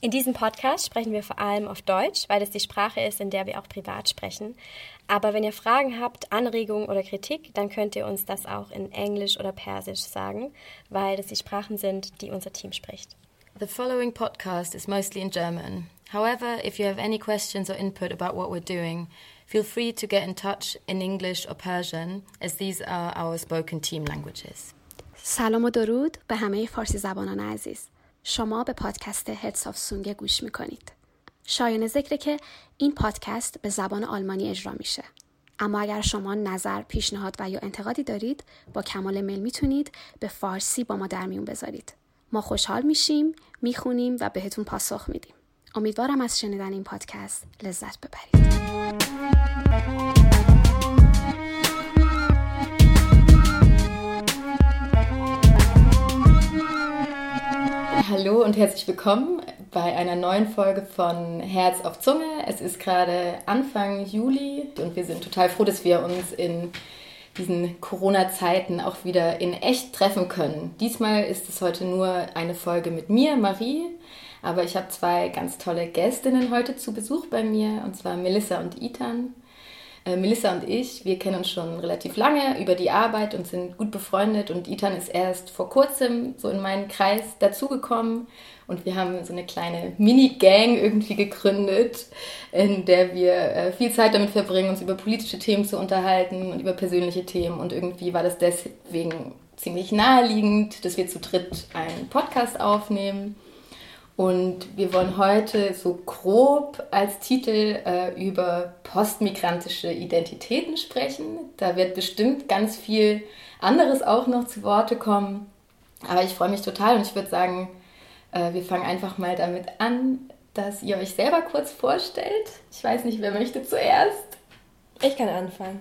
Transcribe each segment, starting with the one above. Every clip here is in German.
In diesem Podcast sprechen wir vor allem auf Deutsch, weil es die Sprache ist, in der wir auch privat sprechen. Aber wenn ihr Fragen habt, Anregungen oder Kritik, dann könnt ihr uns das auch in Englisch oder Persisch sagen, weil das die Sprachen sind, die unser Team spricht. The following podcast is mostly in German. However, if you have any questions or input about what we're doing, feel free to get in touch in English or Persian, as these are our spoken team languages. سلام و درود به همه فارسی زبانان عزیز. شما به پادکست هدس آف سونگ گوش می‌کنید. شایان ذکره که این پادکست به زبان آلمانی اجرا میشه. اما اگر شما نظر، پیشنهاد و یا انتقادی دارید با کمال میل می‌تونید به فارسی با ما در میون بذارید. ما خوشحال میشیم، می‌خونیم و بهتون پاسخ میدیم. امیدوارم از شنیدن این پادکست لذت ببرید. Hallo und herzlich willkommen bei einer neuen Folge von Herz auf Zunge. Es ist gerade Anfang Juli und wir sind total froh, dass wir uns in diesen Corona-Zeiten auch wieder in echt treffen können. Diesmal ist es heute nur eine Folge mit mir, Marie, aber ich habe zwei ganz tolle Gästinnen heute zu Besuch bei mir, und zwar Melissa und Itan. Äh, Melissa und ich, wir kennen uns schon relativ lange über die Arbeit und sind gut befreundet. Und Itan ist erst vor kurzem so in meinen Kreis dazugekommen. Und wir haben so eine kleine Mini-Gang irgendwie gegründet, in der wir äh, viel Zeit damit verbringen, uns über politische Themen zu unterhalten und über persönliche Themen. Und irgendwie war das deswegen ziemlich naheliegend, dass wir zu dritt einen Podcast aufnehmen. Und wir wollen heute so grob als Titel äh, über postmigrantische Identitäten sprechen. Da wird bestimmt ganz viel anderes auch noch zu Worte kommen. Aber ich freue mich total und ich würde sagen, äh, wir fangen einfach mal damit an, dass ihr euch selber kurz vorstellt. Ich weiß nicht, wer möchte zuerst. Ich kann anfangen.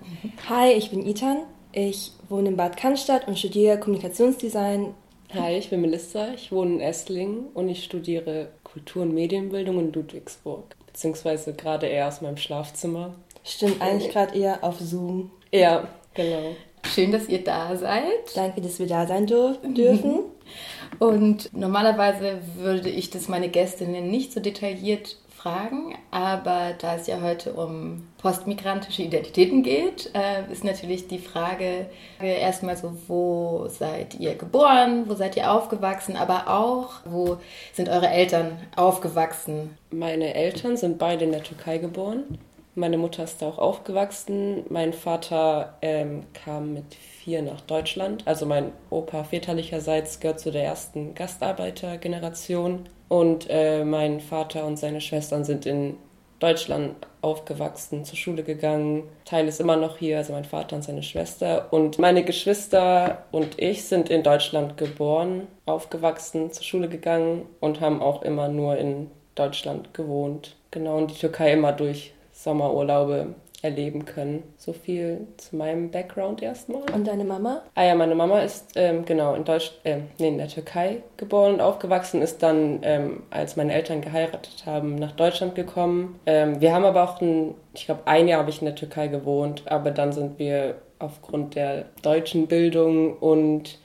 Hi, ich bin Itan. Ich wohne in Bad Cannstatt und studiere Kommunikationsdesign Hi, ich bin Melissa, ich wohne in Esslingen und ich studiere Kultur- und Medienbildung in Ludwigsburg, beziehungsweise gerade eher aus meinem Schlafzimmer. Stimmt, eigentlich gerade eher auf Zoom. Ja, genau. Schön, dass ihr da seid. Danke, dass wir da sein dürfen. Und normalerweise würde ich das meine Gästinnen nicht so detailliert fragen, aber da es ja heute um postmigrantische Identitäten geht, äh, ist natürlich die Frage erstmal so, wo seid ihr geboren, wo seid ihr aufgewachsen, aber auch, wo sind eure Eltern aufgewachsen? Meine Eltern sind beide in der Türkei geboren. Meine Mutter ist da auch aufgewachsen. Mein Vater ähm, kam mit vier nach Deutschland. Also mein Opa väterlicherseits gehört zu der ersten Gastarbeitergeneration. Und äh, mein Vater und seine Schwestern sind in Deutschland aufgewachsen, zur Schule gegangen. Teil ist immer noch hier, also mein Vater und seine Schwester. Und meine Geschwister und ich sind in Deutschland geboren, aufgewachsen, zur Schule gegangen und haben auch immer nur in Deutschland gewohnt. Genau, und die Türkei immer durch Sommerurlaube erleben können. So viel zu meinem Background erstmal. Und deine Mama? Ah ja, meine Mama ist ähm, genau in Deutsch, äh, nee, in der Türkei geboren und aufgewachsen, ist dann, ähm, als meine Eltern geheiratet haben, nach Deutschland gekommen. Ähm, wir haben aber auch, ein, ich glaube, ein Jahr habe ich in der Türkei gewohnt, aber dann sind wir aufgrund der deutschen Bildung und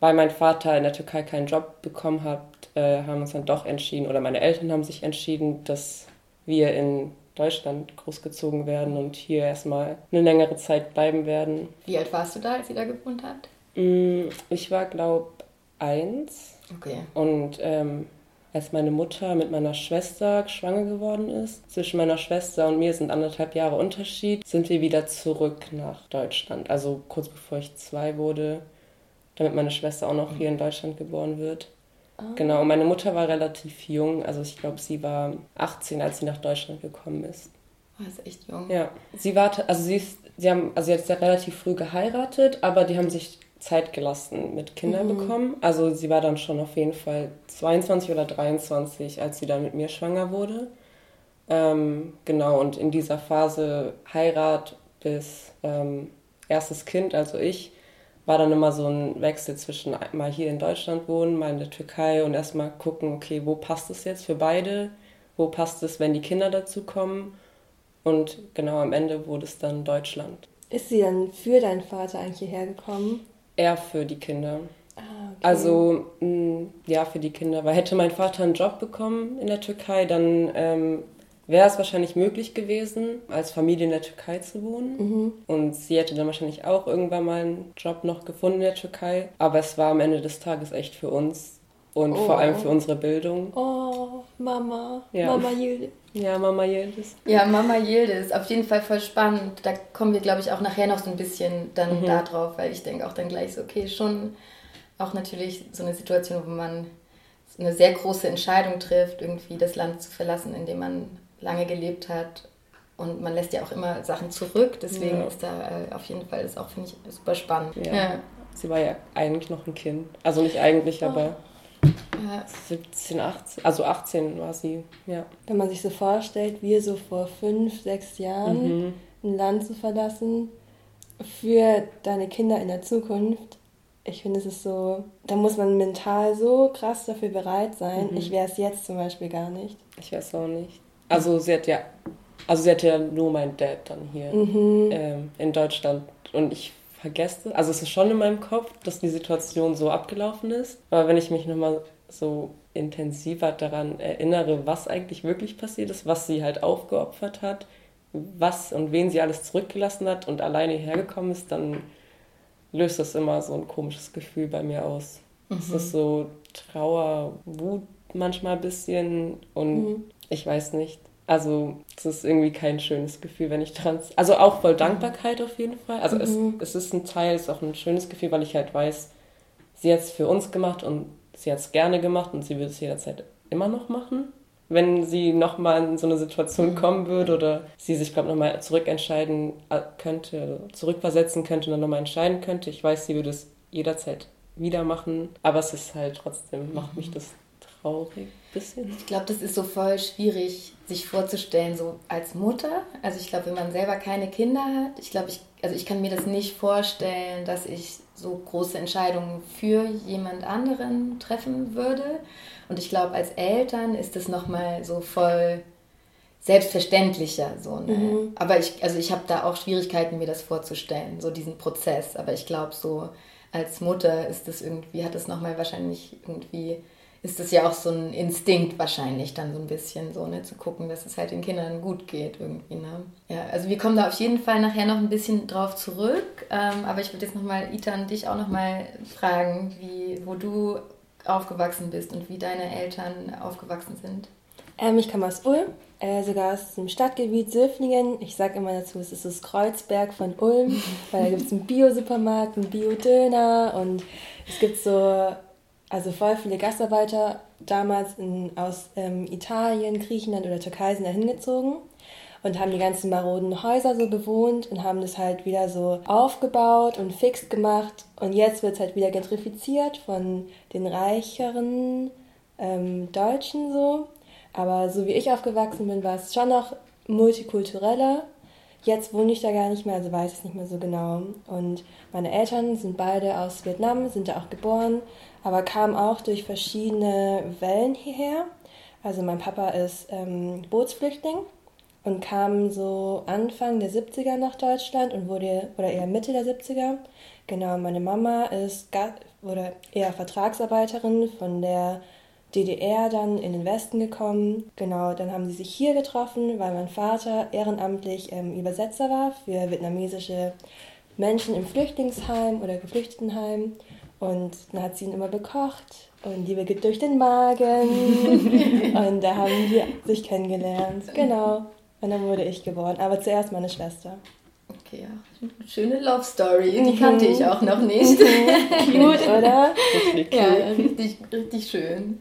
weil mein Vater in der Türkei keinen Job bekommen hat, äh, haben uns dann doch entschieden, oder meine Eltern haben sich entschieden, dass wir in Deutschland großgezogen werden und hier erstmal eine längere Zeit bleiben werden. Wie alt warst du da, als ihr da gewohnt habt? Mm, ich war, glaube eins. Okay. Und ähm, als meine Mutter mit meiner Schwester schwanger geworden ist, zwischen meiner Schwester und mir sind anderthalb Jahre Unterschied, sind wir wieder zurück nach Deutschland. Also kurz bevor ich zwei wurde, damit meine Schwester auch noch hier in Deutschland geboren wird. Oh. Genau, meine Mutter war relativ jung, also ich glaube, sie war 18, als sie nach Deutschland gekommen ist. Oh, ist echt jung. Ja, sie war, also sie ist, sie haben, also ja relativ früh geheiratet, aber die haben sich Zeit gelassen mit Kindern mhm. bekommen. Also sie war dann schon auf jeden Fall 22 oder 23, als sie dann mit mir schwanger wurde. Ähm, genau, und in dieser Phase Heirat bis ähm, erstes Kind, also ich, war dann immer so ein Wechsel zwischen mal hier in Deutschland wohnen, mal in der Türkei und erstmal gucken, okay, wo passt es jetzt für beide? Wo passt es, wenn die Kinder dazu kommen? Und genau am Ende wurde es dann Deutschland. Ist sie dann für deinen Vater eigentlich hierher gekommen? Er für die Kinder. Ah, okay. Also mh, ja, für die Kinder. Weil hätte mein Vater einen Job bekommen in der Türkei, dann ähm, wäre es wahrscheinlich möglich gewesen, als Familie in der Türkei zu wohnen. Mhm. Und sie hätte dann wahrscheinlich auch irgendwann mal einen Job noch gefunden in der Türkei. Aber es war am Ende des Tages echt für uns und oh. vor allem für unsere Bildung. Oh, Mama, ja. Mama Yildiz. Ja, Mama Yildiz. Ja, Mama Yildiz, auf jeden Fall voll spannend. Da kommen wir, glaube ich, auch nachher noch so ein bisschen dann mhm. da drauf, weil ich denke auch dann gleich so, okay, schon auch natürlich so eine Situation, wo man eine sehr große Entscheidung trifft, irgendwie das Land zu verlassen, in dem man lange gelebt hat. Und man lässt ja auch immer Sachen zurück, deswegen ja. ist da äh, auf jeden Fall das auch, finde ich, super spannend. Ja. ja. Sie war ja eigentlich noch ein Kind. Also nicht eigentlich, oh. aber ja. 17, 18, also 18 war sie, ja. Wenn man sich so vorstellt, wir so vor fünf, sechs Jahren mhm. ein Land zu verlassen, für deine Kinder in der Zukunft, ich finde, es ist so, da muss man mental so krass dafür bereit sein. Mhm. Ich wäre es jetzt zum Beispiel gar nicht. Ich wäre es auch nicht. Also sie hat ja, also sie hat ja nur mein Dad dann hier mhm. ähm, in Deutschland und ich vergesse, also es ist schon in meinem Kopf, dass die Situation so abgelaufen ist. Aber wenn ich mich nochmal so intensiver daran erinnere, was eigentlich wirklich passiert ist, was sie halt aufgeopfert hat, was und wen sie alles zurückgelassen hat und alleine hergekommen ist, dann löst das immer so ein komisches Gefühl bei mir aus. Mhm. Es ist so Trauer, Wut manchmal ein bisschen und mhm. Ich weiß nicht. Also es ist irgendwie kein schönes Gefühl, wenn ich dran... Also auch voll Dankbarkeit auf jeden Fall. Also mhm. es, es ist ein Teil, es ist auch ein schönes Gefühl, weil ich halt weiß, sie hat es für uns gemacht und sie hat es gerne gemacht und sie wird es jederzeit immer noch machen. Wenn sie nochmal in so eine Situation mhm. kommen würde oder sie sich, glaube ich, nochmal zurückentscheiden äh, könnte, zurückversetzen könnte und dann nochmal entscheiden könnte. Ich weiß, sie würde es jederzeit wieder machen, aber es ist halt trotzdem, macht mich das traurig bisschen. Ich glaube, das ist so voll schwierig, sich vorzustellen, so als Mutter. Also ich glaube, wenn man selber keine Kinder hat, ich glaube, ich, also ich kann mir das nicht vorstellen, dass ich so große Entscheidungen für jemand anderen treffen würde. Und ich glaube, als Eltern ist das nochmal so voll selbstverständlicher. So, ne? Mhm. Aber ich, also ich habe da auch Schwierigkeiten, mir das vorzustellen, so diesen Prozess. Aber ich glaube, so als Mutter ist das irgendwie, hat das nochmal wahrscheinlich irgendwie ist das ja auch so ein Instinkt wahrscheinlich dann so ein bisschen so, ne, zu gucken, dass es halt den Kindern gut geht irgendwie, ne. Ja, also wir kommen da auf jeden Fall nachher noch ein bisschen drauf zurück, ähm, aber ich würde jetzt nochmal, Itan, dich auch nochmal fragen, wie, wo du aufgewachsen bist und wie deine Eltern aufgewachsen sind. Ähm, ich komme aus Ulm, äh, sogar aus dem Stadtgebiet Söflingen. Ich sage immer dazu, es ist das Kreuzberg von Ulm, weil da gibt es einen Bio-Supermarkt, einen Bio-Döner und es gibt so also voll viele Gastarbeiter damals in, aus ähm, Italien, Griechenland oder Türkei sind da hingezogen und haben die ganzen maroden Häuser so bewohnt und haben das halt wieder so aufgebaut und fix gemacht. Und jetzt wird es halt wieder gentrifiziert von den reicheren ähm, Deutschen so. Aber so wie ich aufgewachsen bin, war es schon noch multikultureller. Jetzt wohne ich da gar nicht mehr, also weiß ich es nicht mehr so genau. Und meine Eltern sind beide aus Vietnam, sind da auch geboren, aber kam auch durch verschiedene Wellen hierher. Also mein Papa ist ähm, Bootsflüchtling und kam so Anfang der 70er nach Deutschland und wurde, oder eher Mitte der 70er. Genau, meine Mama ist oder eher Vertragsarbeiterin von der DDR dann in den Westen gekommen. Genau, dann haben sie sich hier getroffen, weil mein Vater ehrenamtlich ähm, Übersetzer war für vietnamesische Menschen im Flüchtlingsheim oder Geflüchtetenheim. Und dann hat sie ihn immer bekocht und Liebe geht durch den Magen. und da haben wir sich kennengelernt. Genau. Und dann wurde ich geboren. Aber zuerst meine Schwester. Okay, ja. Schöne Love Story. Die mhm. kannte ich auch noch nicht. Mhm. Gut, oder? Richtig ja, richtig, richtig schön.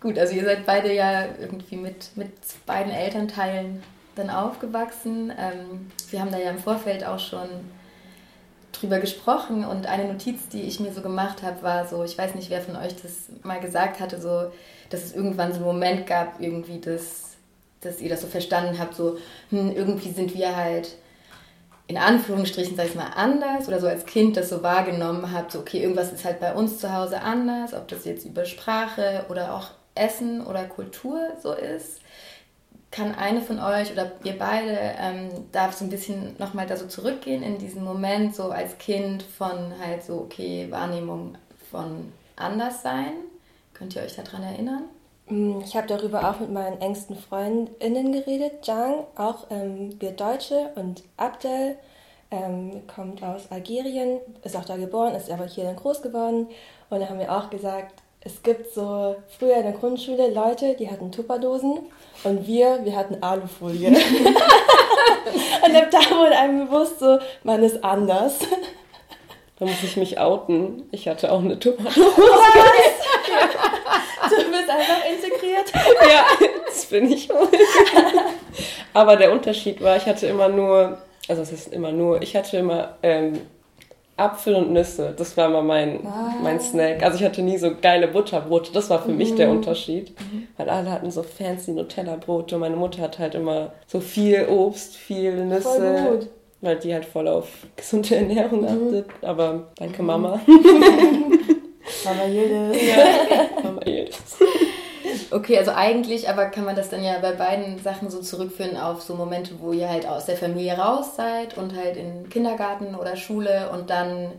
Gut, also ihr seid beide ja irgendwie mit, mit beiden Elternteilen dann aufgewachsen. Ähm, wir haben da ja im Vorfeld auch schon drüber gesprochen und eine Notiz, die ich mir so gemacht habe, war so, ich weiß nicht, wer von euch das mal gesagt hatte, so, dass es irgendwann so einen Moment gab, irgendwie, dass, dass ihr das so verstanden habt, so, hm, irgendwie sind wir halt in Anführungsstrichen, sag ich mal, anders oder so als Kind das so wahrgenommen habt, so, okay, irgendwas ist halt bei uns zu Hause anders, ob das jetzt über Sprache oder auch Essen oder Kultur so ist kann eine von euch oder ihr beide ähm, darf so ein bisschen nochmal da so zurückgehen in diesen Moment, so als Kind von halt so, okay, Wahrnehmung von Anderssein. Könnt ihr euch daran erinnern? Mm, ich habe darüber auch mit meinen engsten Freundinnen geredet. Jang, auch ähm, wir Deutsche und Abdel ähm, kommt aus Algerien, ist auch da geboren, ist aber hier dann groß geworden. Und da haben wir auch gesagt, es gibt so früher in der Grundschule Leute, die hatten Tupperdosen und wir, wir hatten Alufolie. und ab da wurde einem bewusst so, man ist anders. Da muss ich mich outen. Ich hatte auch eine Tupperdose. Du bist einfach integriert. ja, das bin ich wohl. Aber der Unterschied war, ich hatte immer nur, also es ist immer nur, ich hatte immer ähm, Apfel und Nüsse. Das war immer mein, ah. mein Snack. Also ich hatte nie so geile Butterbrote. Das war für mhm. mich der mhm. Unterschied. Mhm. Weil alle hatten so fancy Nutella-Brote. Und meine Mutter hat halt immer so viel Obst, viel Nüsse. Voll gut. Weil die halt voll auf gesunde Ernährung mhm. achtet. Aber danke Mama. Mama Yildiz. Ja. Okay, also eigentlich, aber kann man das dann ja bei beiden Sachen so zurückführen auf so Momente, wo ihr halt aus der Familie raus seid und halt in Kindergarten oder Schule und dann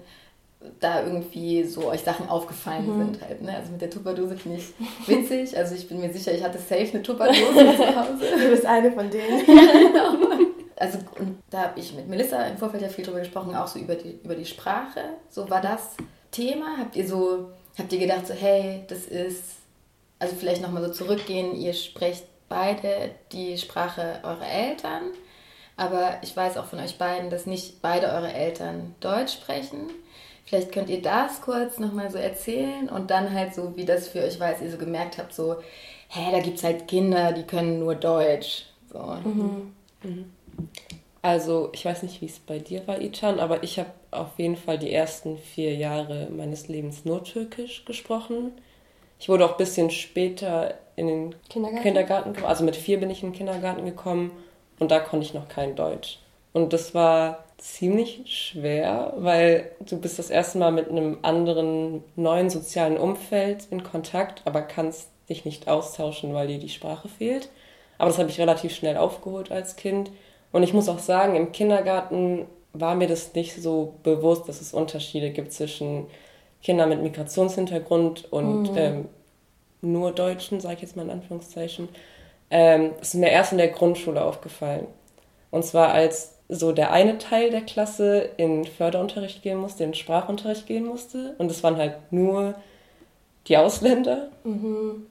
da irgendwie so euch Sachen aufgefallen mhm. sind halt. Ne? Also mit der Tupperdose finde ich witzig. Also ich bin mir sicher, ich hatte safe eine Tupperdose zu Hause. Du bist eine von denen. ja, genau. Also und da habe ich mit Melissa im Vorfeld ja viel drüber gesprochen, auch so über die, über die Sprache. So war das Thema? Habt ihr so, habt ihr gedacht so, hey, das ist, also vielleicht nochmal so zurückgehen, ihr sprecht beide die Sprache eurer Eltern, aber ich weiß auch von euch beiden, dass nicht beide eure Eltern Deutsch sprechen. Vielleicht könnt ihr das kurz nochmal so erzählen und dann halt so, wie das für euch war, als ihr so gemerkt habt, so, hä, da gibt es halt Kinder, die können nur Deutsch. So. Mhm. Mhm. Also, ich weiß nicht, wie es bei dir war, Ichan, aber ich habe auf jeden Fall die ersten vier Jahre meines Lebens nur Türkisch gesprochen. Ich wurde auch ein bisschen später in den Kindergarten, Kindergarten gekommen. Also mit vier bin ich in den Kindergarten gekommen und da konnte ich noch kein Deutsch. Und das war ziemlich schwer, weil du bist das erste Mal mit einem anderen neuen sozialen Umfeld in Kontakt, aber kannst dich nicht austauschen, weil dir die Sprache fehlt. Aber das habe ich relativ schnell aufgeholt als Kind. Und ich muss auch sagen, im Kindergarten war mir das nicht so bewusst, dass es Unterschiede gibt zwischen Kindern mit Migrationshintergrund und mhm. ähm, nur Deutschen, sage ich jetzt mal in Anführungszeichen. Ähm, ist mir erst in der Grundschule aufgefallen. Und zwar als so der eine Teil der Klasse in Förderunterricht gehen musste, in Sprachunterricht gehen musste. Und es waren halt nur die Ausländer. Mhm.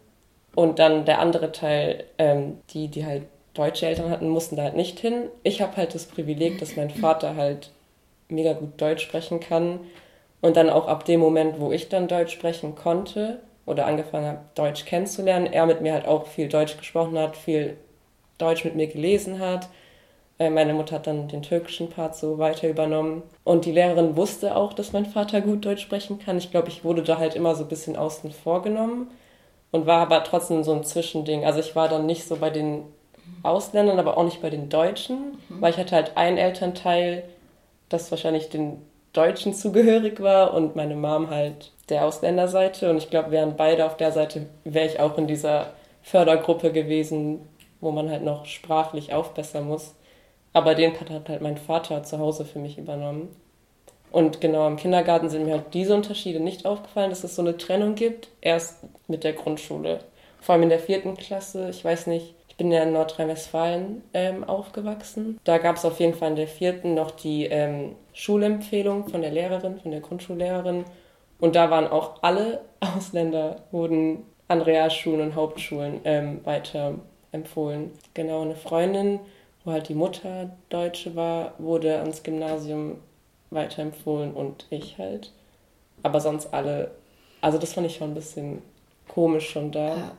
Und dann der andere Teil, ähm, die, die halt deutsche Eltern hatten, mussten da halt nicht hin. Ich habe halt das Privileg, dass mein Vater halt mega gut Deutsch sprechen kann. Und dann auch ab dem Moment, wo ich dann Deutsch sprechen konnte oder angefangen habe, Deutsch kennenzulernen, er mit mir halt auch viel Deutsch gesprochen hat, viel Deutsch mit mir gelesen hat. Äh, meine Mutter hat dann den türkischen Part so weiter übernommen. Und die Lehrerin wusste auch, dass mein Vater gut Deutsch sprechen kann. Ich glaube, ich wurde da halt immer so ein bisschen außen vor genommen und war aber trotzdem so ein Zwischending. Also ich war dann nicht so bei den Ausländern, aber auch nicht bei den Deutschen, mhm. weil ich hatte halt einen Elternteil, das wahrscheinlich den Deutschen zugehörig war und meine Mom halt der Ausländerseite. Und ich glaube, wären beide auf der Seite, wäre ich auch in dieser Fördergruppe gewesen, wo man halt noch sprachlich aufbessern muss. Aber den Part hat halt mein Vater zu Hause für mich übernommen. Und genau im Kindergarten sind mir halt diese Unterschiede nicht aufgefallen, dass es so eine Trennung gibt, erst mit der Grundschule. Vor allem in der vierten Klasse, ich weiß nicht, ich bin ja in Nordrhein-Westfalen ähm, aufgewachsen. Da gab es auf jeden Fall in der vierten noch die ähm, Schulempfehlung von der Lehrerin, von der Grundschullehrerin. Und da waren auch alle Ausländer, wurden an Realschulen und Hauptschulen ähm, weiter empfohlen. Genau, eine Freundin, wo halt die Mutter Deutsche war, wurde ans Gymnasium weiterempfohlen und ich halt. Aber sonst alle, also das fand ich schon ein bisschen komisch schon da. Ja.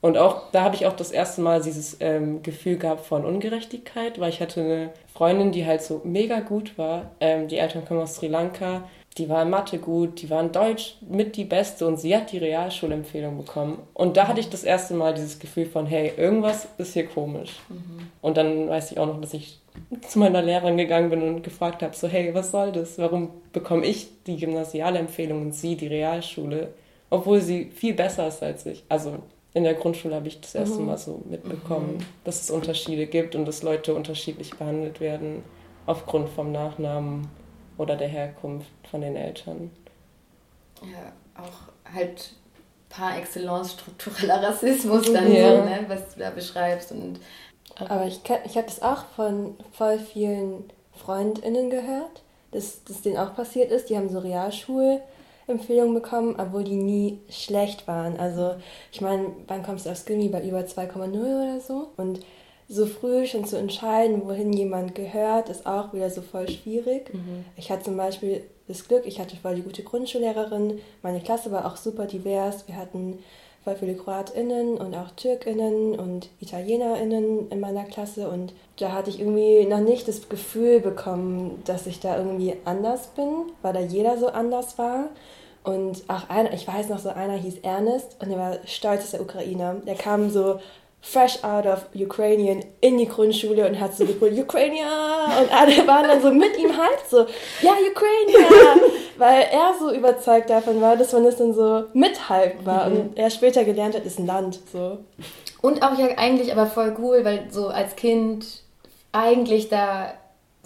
Und auch da habe ich auch das erste Mal dieses ähm, Gefühl gehabt von Ungerechtigkeit, weil ich hatte eine Freundin, die halt so mega gut war. Ähm, die Eltern kommen aus Sri Lanka, die war in Mathe gut, die war in Deutsch mit die Beste und sie hat die Realschulempfehlung bekommen. Und da hatte ich das erste Mal dieses Gefühl von, hey, irgendwas ist hier komisch. Mhm. Und dann weiß ich auch noch, dass ich zu meiner Lehrerin gegangen bin und gefragt habe, so, hey, was soll das? Warum bekomme ich die Gymnasialempfehlung und sie die Realschule? Obwohl sie viel besser ist als ich. Also in der Grundschule habe ich das erste mhm. Mal so mitbekommen, mhm. dass es Unterschiede gibt und dass Leute unterschiedlich behandelt werden aufgrund vom Nachnamen oder der Herkunft von den Eltern. Ja, auch halt par excellence struktureller Rassismus dann ja. so, ne, was du da beschreibst. Und Aber ich, ich habe das auch von voll vielen FreundInnen gehört, dass das denen auch passiert ist. Die haben so Realschulempfehlungen bekommen, obwohl die nie schlecht waren. Also ich meine, wann kommst du aufs Gimmi? Bei über 2,0 oder so? Und so früh schon zu entscheiden, wohin jemand gehört, ist auch wieder so voll schwierig. Mhm. Ich hatte zum Beispiel das Glück, ich hatte voll die gute Grundschullehrerin, meine Klasse war auch super divers, wir hatten voll viele KroatInnen und auch TürkInnen und ItalienerInnen in meiner Klasse und da hatte ich irgendwie noch nicht das Gefühl bekommen, dass ich da irgendwie anders bin, weil da jeder so anders war. Und auch einer, ich weiß noch so, einer hieß Ernest und der war stolzester Ukrainer. Der kam so fresh out of Ukrainian in die Grundschule und hat so gebrüllt, Ukrainier! Und alle waren dann so mit ihm halt so, ja, Ukrainier! Weil er so überzeugt davon war, dass man das dann so mithalten war. Mhm. Und er später gelernt hat, ist ein Land, so. Und auch ja eigentlich aber voll cool, weil so als Kind eigentlich da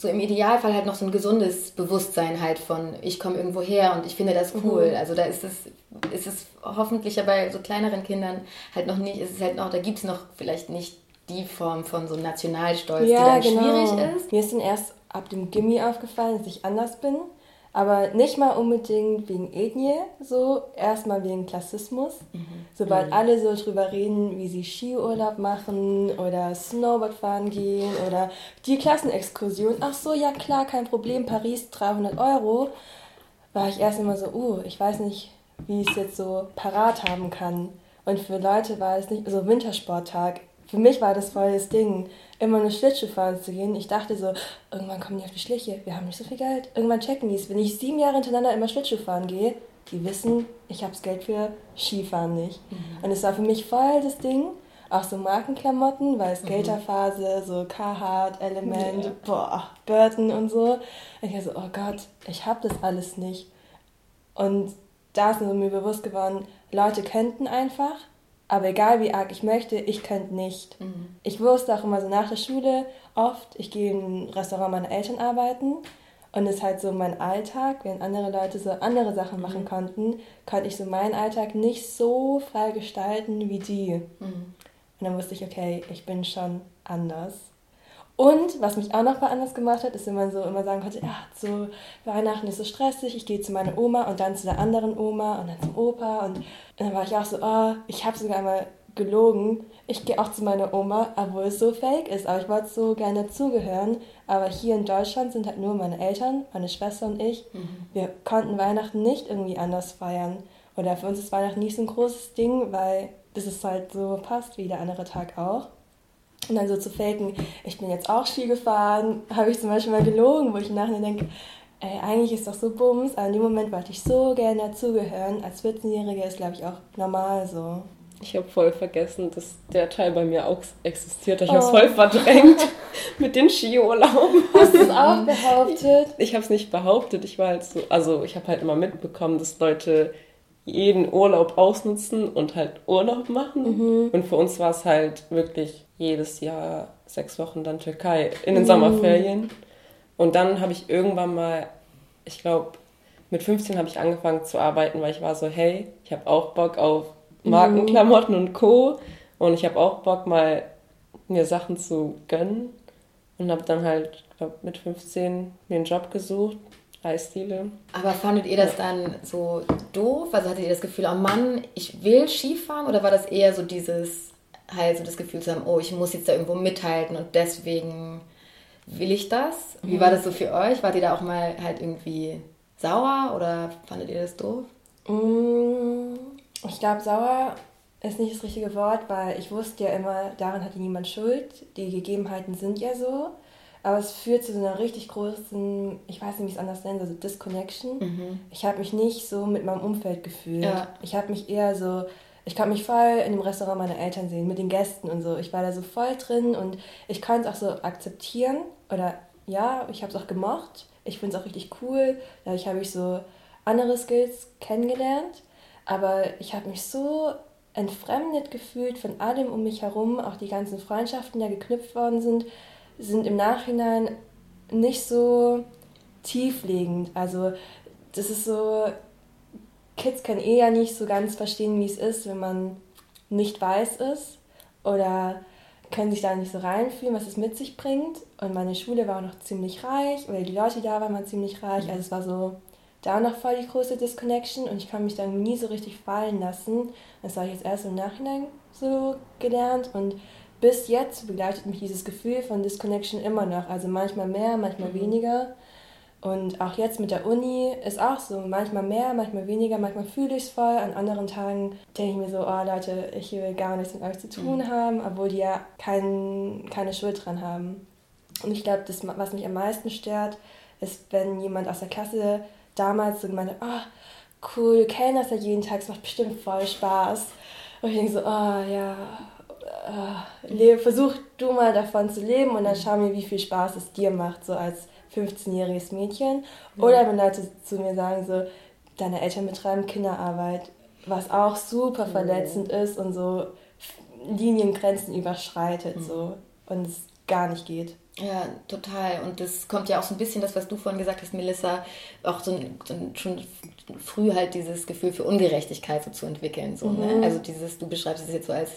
so im Idealfall halt noch so ein gesundes Bewusstsein halt von, ich komme irgendwo her und ich finde das cool. Mhm. Also da ist es, ist es hoffentlich ja bei so kleineren Kindern halt noch nicht, ist es halt noch, da gibt es noch vielleicht nicht die Form von so Nationalstolz, ja, die dann genau. schwierig ist. Mir ist dann erst ab dem Gimmi aufgefallen, dass ich anders bin. Aber nicht mal unbedingt wegen Ethnie, so erstmal wegen Klassismus. Mhm. Sobald mhm. alle so drüber reden, wie sie Skiurlaub machen oder Snowboard fahren gehen oder die Klassenexkursion, ach so, ja klar, kein Problem, Paris 300 Euro, war ich erst immer so, uh, ich weiß nicht, wie ich es jetzt so parat haben kann. Und für Leute war es nicht so Wintersporttag. Für mich war das voll das Ding immer nur Schlittschuh fahren zu gehen. Ich dachte so, irgendwann kommen die auf die Schliche, wir haben nicht so viel Geld. Irgendwann checken die es. Wenn ich sieben Jahre hintereinander immer Schlittschuh fahren gehe, die wissen, ich habe das Geld für Skifahren nicht. Mhm. Und es war für mich voll das Ding, auch so Markenklamotten, weil Skaterphase, mhm. so Carhartt, Element, ja. boah, Burton und so. Und ich war so, oh Gott, ich habe das alles nicht. Und da ist mir bewusst geworden, Leute könnten einfach, aber egal wie arg ich möchte, ich könnte nicht. Mhm. Ich wusste auch immer so nach der Schule oft, ich gehe im Restaurant meiner Eltern arbeiten und es ist halt so mein Alltag, während andere Leute so andere Sachen mhm. machen konnten, konnte ich so meinen Alltag nicht so frei gestalten wie die. Mhm. Und dann wusste ich, okay, ich bin schon anders. Und was mich auch noch mal anders gemacht hat, ist, wenn man so immer sagen konnte, ja, so Weihnachten ist so stressig, ich gehe zu meiner Oma und dann zu der anderen Oma und dann zum Opa. Und, und dann war ich auch so, oh, ich habe sogar einmal gelogen. Ich gehe auch zu meiner Oma, obwohl es so fake ist. Aber ich wollte so gerne dazugehören. Aber hier in Deutschland sind halt nur meine Eltern, meine Schwester und ich. Mhm. Wir konnten Weihnachten nicht irgendwie anders feiern. Oder für uns ist Weihnachten nicht so ein großes Ding, weil das ist halt so passt wie der andere Tag auch. Und dann so zu faken, ich bin jetzt auch Ski gefahren, habe ich zum Beispiel mal gelogen, wo ich nachher denke, ey, eigentlich ist doch so Bums, aber in dem Moment wollte ich so gerne dazugehören. Als 14-Jährige ist, glaube ich, auch normal so. Ich habe voll vergessen, dass der Teil bei mir auch existiert. Ich oh. habe es voll verdrängt mit den Skiurlauben. Hast du es auch behauptet? Ich habe es nicht behauptet. Ich war halt so, also ich habe halt immer mitbekommen, dass Leute jeden Urlaub ausnutzen und halt Urlaub machen. Mhm. Und für uns war es halt wirklich jedes Jahr sechs Wochen dann Türkei in den mhm. Sommerferien. Und dann habe ich irgendwann mal, ich glaube, mit 15 habe ich angefangen zu arbeiten, weil ich war so, hey, ich habe auch Bock auf Markenklamotten und Co. Und ich habe auch Bock, mal mir Sachen zu gönnen. Und habe dann halt, glaub, mit 15 mir einen Job gesucht, Eisdiele. Aber fandet ihr das dann so doof? Also hattet ihr das Gefühl, oh Mann, ich will Skifahren? Oder war das eher so dieses, halt so das Gefühl zu haben, oh, ich muss jetzt da irgendwo mithalten und deswegen will ich das? Wie war das so für euch? Wart ihr da auch mal halt irgendwie sauer oder fandet ihr das doof? Mm, ich glaube, sauer ist nicht das richtige Wort, weil ich wusste ja immer, daran hatte niemand Schuld. Die Gegebenheiten sind ja so. Aber es führt zu so einer richtig großen, ich weiß nicht, wie ich es anders nennen, also Disconnection. Mhm. Ich habe mich nicht so mit meinem Umfeld gefühlt. Ja. Ich habe mich eher so, ich konnte mich voll in dem Restaurant meiner Eltern sehen, mit den Gästen und so. Ich war da so voll drin und ich konnte es auch so akzeptieren. Oder ja, ich habe es auch gemocht. Ich finde es auch richtig cool. Dadurch habe ich so andere Skills kennengelernt. Aber ich habe mich so entfremdet gefühlt von allem um mich herum, auch die ganzen Freundschaften, die da geknüpft worden sind sind im Nachhinein nicht so tieflegend. Also das ist so, Kids können eh ja nicht so ganz verstehen, wie es ist, wenn man nicht weiß ist oder können sich da nicht so reinfühlen, was es mit sich bringt. Und meine Schule war auch noch ziemlich reich, oder die Leute da waren ziemlich reich. Also es war so da noch voll die große Disconnection und ich kann mich dann nie so richtig fallen lassen. Das habe ich jetzt erst im Nachhinein so gelernt und bis jetzt begleitet mich dieses Gefühl von Disconnection immer noch. Also manchmal mehr, manchmal mhm. weniger. Und auch jetzt mit der Uni ist auch so, manchmal mehr, manchmal weniger, manchmal fühle ich es voll, an anderen Tagen denke ich mir so, oh Leute, ich will gar nichts mit euch zu tun mhm. haben, obwohl die ja kein, keine Schuld dran haben. Und ich glaube, das, was mich am meisten stört, ist, wenn jemand aus der Klasse damals so gemeint hat, oh, cool, du kennst das ja jeden Tag, es macht bestimmt voll Spaß. Und ich denke so, oh ja, uh, versuch du mal davon zu leben und dann schau mir, wie viel Spaß es dir macht, so als 15-jähriges Mädchen. Ja. Oder wenn Leute zu mir sagen, so, deine Eltern betreiben Kinderarbeit, was auch super verletzend ja. ist und so Liniengrenzen überschreitet mhm. so, und es gar nicht geht. Ja, total. Und das kommt ja auch so ein bisschen das, was du vorhin gesagt hast, Melissa, auch so, so schon früh halt dieses Gefühl für Ungerechtigkeit so zu entwickeln. So, ne? mhm. ne? Also dieses, du beschreibst es jetzt so als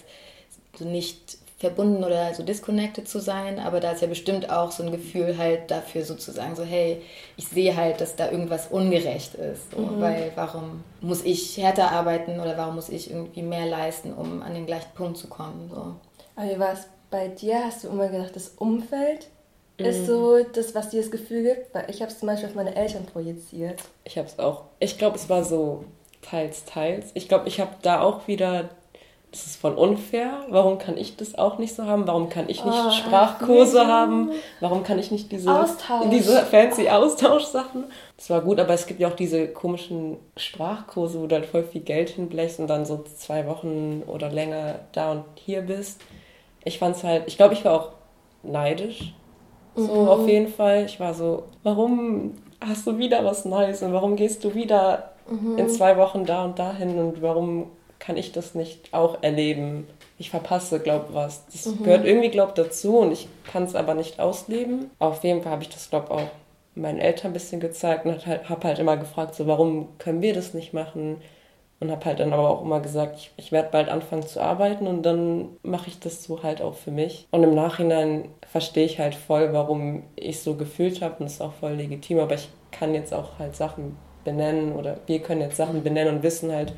so nicht verbunden oder so disconnected zu sein, aber da ist ja bestimmt auch so ein Gefühl halt dafür sozusagen so, hey, ich sehe halt, dass da irgendwas ungerecht ist, so, mhm. weil warum muss ich härter arbeiten oder warum muss ich irgendwie mehr leisten, um an den gleichen Punkt zu kommen, so. Aber wie war es bei dir? Hast du immer gedacht, das Umfeld mhm. ist so das, was dir das Gefühl gibt? Weil ich habe es zum Beispiel auf meine Eltern projiziert. Ich habe es auch. Ich glaube, es war so teils, teils. Ich glaube, ich habe da auch wieder das ist voll unfair. Warum kann ich das auch nicht so haben? Warum kann ich nicht oh, Sprachkurse ja. haben? Warum kann ich nicht diese, Austausch. diese fancy Austauschsachen? Das war gut, aber es gibt ja auch diese komischen Sprachkurse, wo du halt voll viel Geld hinblechst und dann so zwei Wochen oder länger da und hier bist. Ich fand's halt, ich glaube, ich war auch neidisch. So mhm. auf jeden Fall. Ich war so, warum hast du wieder was Neues und warum gehst du wieder mhm. in zwei Wochen da und dahin und warum kann ich das nicht auch erleben. Ich verpasse, glaub was. Das mhm. gehört irgendwie, glaub dazu und ich kann es aber nicht ausleben. Auf jeden Fall habe ich das, glaub auch meinen Eltern ein bisschen gezeigt und habe halt, halt immer gefragt, so warum können wir das nicht machen? Und habe halt dann aber auch immer gesagt, ich, ich werde bald anfangen zu arbeiten und dann mache ich das so halt auch für mich. Und im Nachhinein verstehe ich halt voll, warum ich so gefühlt habe und das ist auch voll legitim. Aber ich kann jetzt auch halt Sachen benennen oder wir können jetzt Sachen benennen und wissen halt,